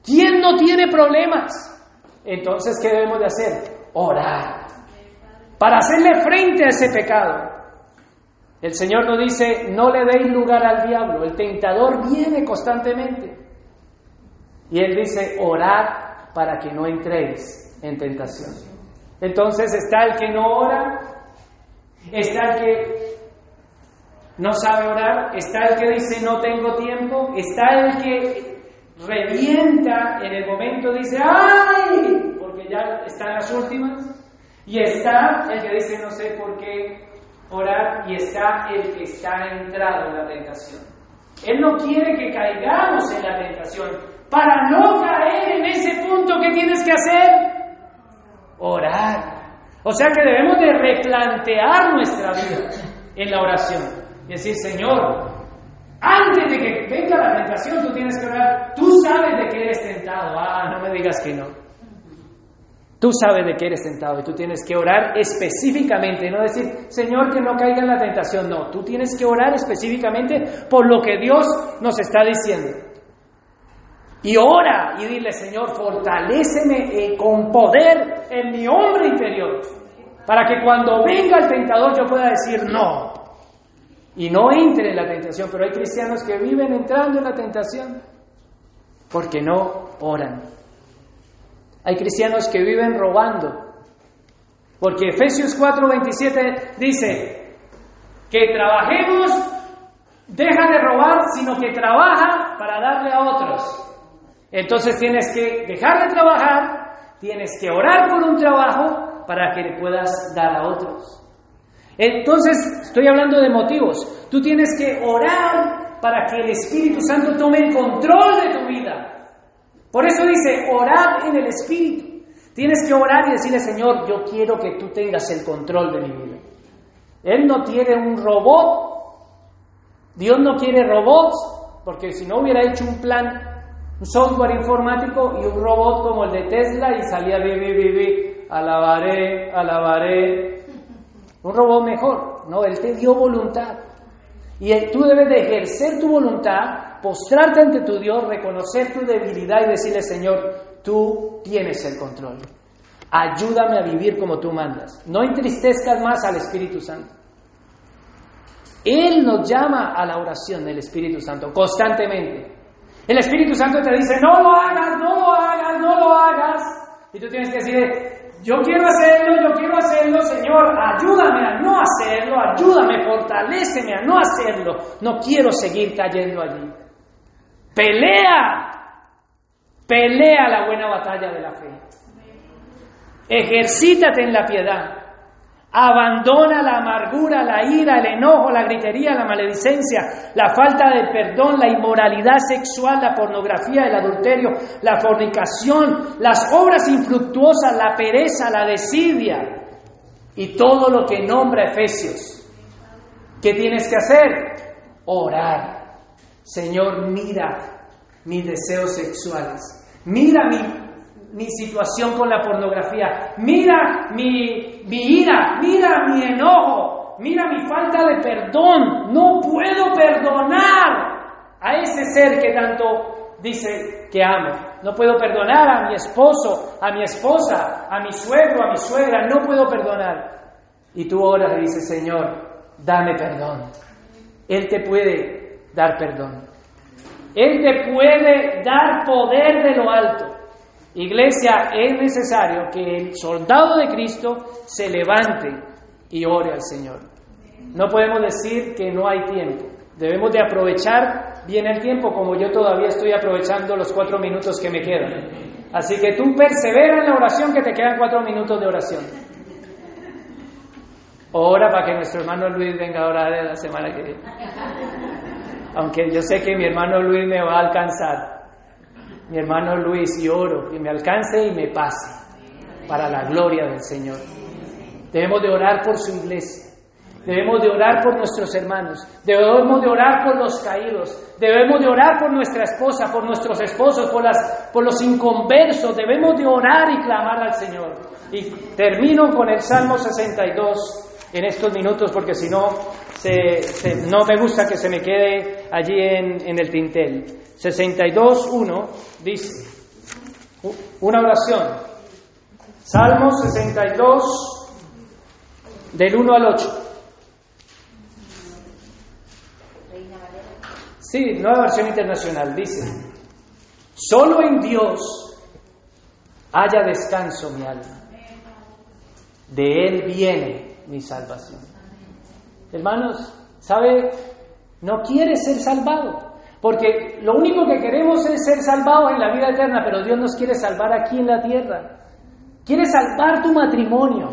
¿Quién no tiene problemas? Entonces, ¿qué debemos de hacer? Orar. Para hacerle frente a ese pecado. El Señor nos dice, no le deis lugar al diablo, el tentador viene constantemente. Y Él dice, orar para que no entréis en tentación. Entonces está el que no ora, está el que no sabe orar, está el que dice no tengo tiempo, está el que revienta en el momento, dice, ¡ay! Porque ya está en las últimas. Y está el que dice no sé por qué orar y está el que está entrado en la tentación. Él no quiere que caigamos en la tentación. Para no caer en ese punto, ¿qué tienes que hacer? Orar. O sea que debemos de replantear nuestra vida en la oración. Y decir, Señor, antes de que venga la tentación, tú tienes que orar. Tú sabes de que eres tentado. Ah, no me digas que no. Tú sabes de qué eres tentado y tú tienes que orar específicamente, no decir, Señor, que no caiga en la tentación. No, tú tienes que orar específicamente por lo que Dios nos está diciendo. Y ora y dile, Señor, fortaléceme eh, con poder en mi hombre interior, para que cuando venga el tentador yo pueda decir no. Y no entre en la tentación, pero hay cristianos que viven entrando en la tentación porque no oran. Hay cristianos que viven robando. Porque Efesios 4:27 dice que trabajemos, deja de robar, sino que trabaja para darle a otros. Entonces tienes que dejar de trabajar, tienes que orar por un trabajo para que le puedas dar a otros. Entonces, estoy hablando de motivos. Tú tienes que orar para que el Espíritu Santo tome el control de tu vida. Por eso dice, orad en el Espíritu. Tienes que orar y decirle, Señor, yo quiero que tú tengas el control de mi vida. Él no tiene un robot. Dios no quiere robots, porque si no hubiera hecho un plan, un software informático y un robot como el de Tesla y salía, vi, vi, vi, vi, alabaré, alabaré. Un robot mejor. No, Él te dio voluntad. Y tú debes de ejercer tu voluntad, postrarte ante tu Dios, reconocer tu debilidad y decirle, Señor, tú tienes el control. Ayúdame a vivir como tú mandas. No entristezcas más al Espíritu Santo. Él nos llama a la oración del Espíritu Santo constantemente. El Espíritu Santo te dice, no lo hagas, no lo hagas, no lo hagas. Y tú tienes que decir, yo quiero hacerlo, yo quiero hacerlo, Señor, ayúdame a no hacerlo, ayúdame, fortaléceme a no hacerlo. No quiero seguir cayendo allí. Pelea, pelea la buena batalla de la fe. Ejercítate en la piedad. Abandona la amargura, la ira, el enojo, la gritería, la maledicencia, la falta de perdón, la inmoralidad sexual, la pornografía, el adulterio, la fornicación, las obras infructuosas, la pereza, la desidia y todo lo que nombra Efesios. ¿Qué tienes que hacer? Orar. Señor, mira mis deseos sexuales. Mira mi mi situación con la pornografía, mira mi, mi ira, mira mi enojo, mira mi falta de perdón, no puedo perdonar a ese ser que tanto dice que amo. No puedo perdonar a mi esposo, a mi esposa, a mi suegro, a mi suegra, no puedo perdonar. Y tú oras y dices, Señor, dame perdón. Él te puede dar perdón. Él te puede dar poder de lo alto. Iglesia, es necesario que el soldado de Cristo se levante y ore al Señor. No podemos decir que no hay tiempo. Debemos de aprovechar bien el tiempo como yo todavía estoy aprovechando los cuatro minutos que me quedan. Así que tú persevera en la oración que te quedan cuatro minutos de oración. Ora para que nuestro hermano Luis venga a orar la semana que viene. Aunque yo sé que mi hermano Luis me va a alcanzar mi hermano Luis, y oro que me alcance y me pase para la gloria del Señor. Debemos de orar por su iglesia. Debemos de orar por nuestros hermanos, debemos de orar por los caídos, debemos de orar por nuestra esposa, por nuestros esposos, por, las, por los inconversos, debemos de orar y clamar al Señor. Y termino con el Salmo 62 en estos minutos porque si no, no me gusta que se me quede allí en, en el tintel. 62.1 dice, una oración, Salmo 62, del 1 al 8. Sí, nueva versión internacional, dice, solo en Dios haya descanso mi alma, de Él viene mi salvación. Hermanos, ¿sabe? No quiere ser salvado. Porque lo único que queremos es ser salvados en la vida eterna, pero Dios nos quiere salvar aquí en la tierra. Quiere salvar tu matrimonio.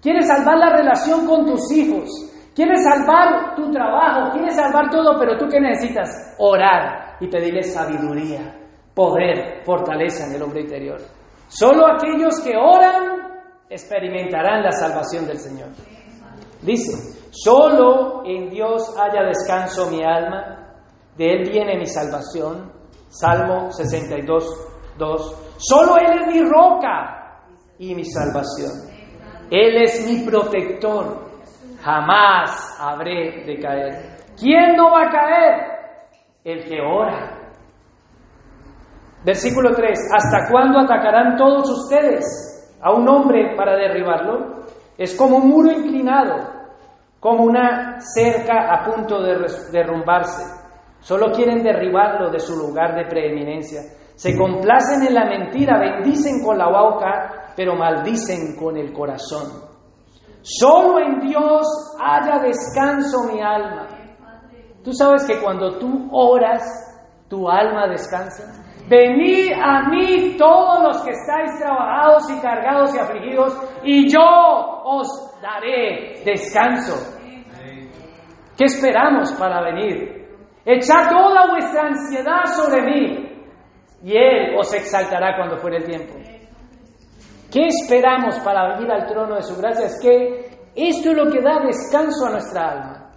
Quiere salvar la relación con tus hijos. Quiere salvar tu trabajo. Quiere salvar todo, pero tú qué necesitas? Orar y pedirle sabiduría, poder, fortaleza en el hombre interior. Solo aquellos que oran experimentarán la salvación del Señor. Dice, solo en Dios haya descanso mi alma de Él viene mi salvación. Salmo 62, 2. Solo Él es mi roca y mi salvación. Él es mi protector. Jamás habré de caer. ¿Quién no va a caer? El que ora. Versículo 3. ¿Hasta cuándo atacarán todos ustedes a un hombre para derribarlo? Es como un muro inclinado, como una cerca a punto de derrumbarse. Solo quieren derribarlo de su lugar de preeminencia. Se complacen en la mentira, bendicen con la boca, pero maldicen con el corazón. Solo en Dios haya descanso mi alma. Tú sabes que cuando tú oras, tu alma descansa. Venid a mí todos los que estáis trabajados y cargados y afligidos, y yo os daré descanso. ¿Qué esperamos para venir? Echad toda vuestra ansiedad sobre mí y Él os exaltará cuando fuere el tiempo. ¿Qué esperamos para venir al trono de su gracia? Es que esto es lo que da descanso a nuestra alma.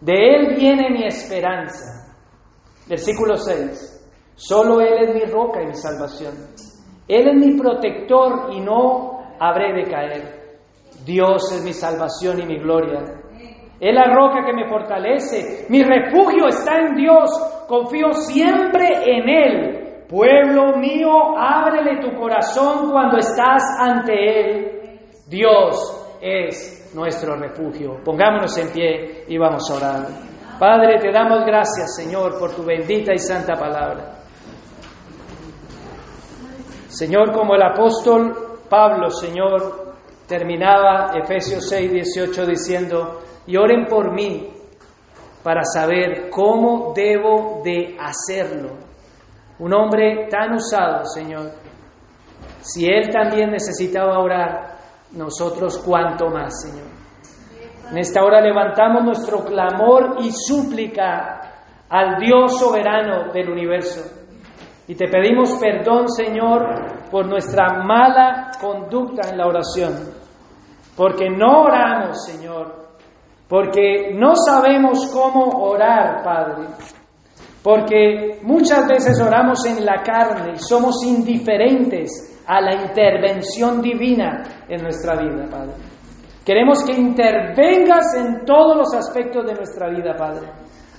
De Él viene mi esperanza. Versículo 6. Solo Él es mi roca y mi salvación. Él es mi protector y no habré de caer. Dios es mi salvación y mi gloria. Es la roca que me fortalece. Mi refugio está en Dios. Confío siempre en Él. Pueblo mío, ábrele tu corazón cuando estás ante Él. Dios es nuestro refugio. Pongámonos en pie y vamos a orar. Padre, te damos gracias, Señor, por tu bendita y santa palabra. Señor, como el apóstol Pablo, Señor, terminaba Efesios 6, 18 diciendo, y oren por mí para saber cómo debo de hacerlo. Un hombre tan usado, Señor. Si él también necesitaba orar, nosotros cuánto más, Señor. En esta hora levantamos nuestro clamor y súplica al Dios soberano del universo. Y te pedimos perdón, Señor, por nuestra mala conducta en la oración. Porque no oramos, Señor. Porque no sabemos cómo orar, Padre. Porque muchas veces oramos en la carne y somos indiferentes a la intervención divina en nuestra vida, Padre. Queremos que intervengas en todos los aspectos de nuestra vida, Padre.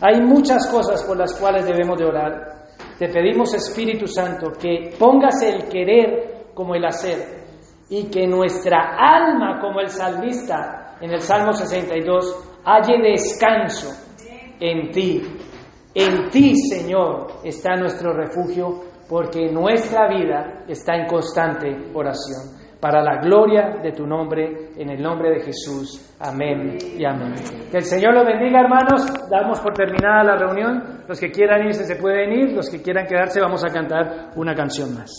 Hay muchas cosas por las cuales debemos de orar. Te pedimos, Espíritu Santo, que pongas el querer como el hacer y que nuestra alma, como el salmista en el Salmo 62, halle descanso en ti. En ti, Señor, está nuestro refugio, porque nuestra vida está en constante oración para la gloria de tu nombre, en el nombre de Jesús. Amén y amén. Que el Señor los bendiga, hermanos. Damos por terminada la reunión. Los que quieran irse se pueden ir, los que quieran quedarse vamos a cantar una canción más.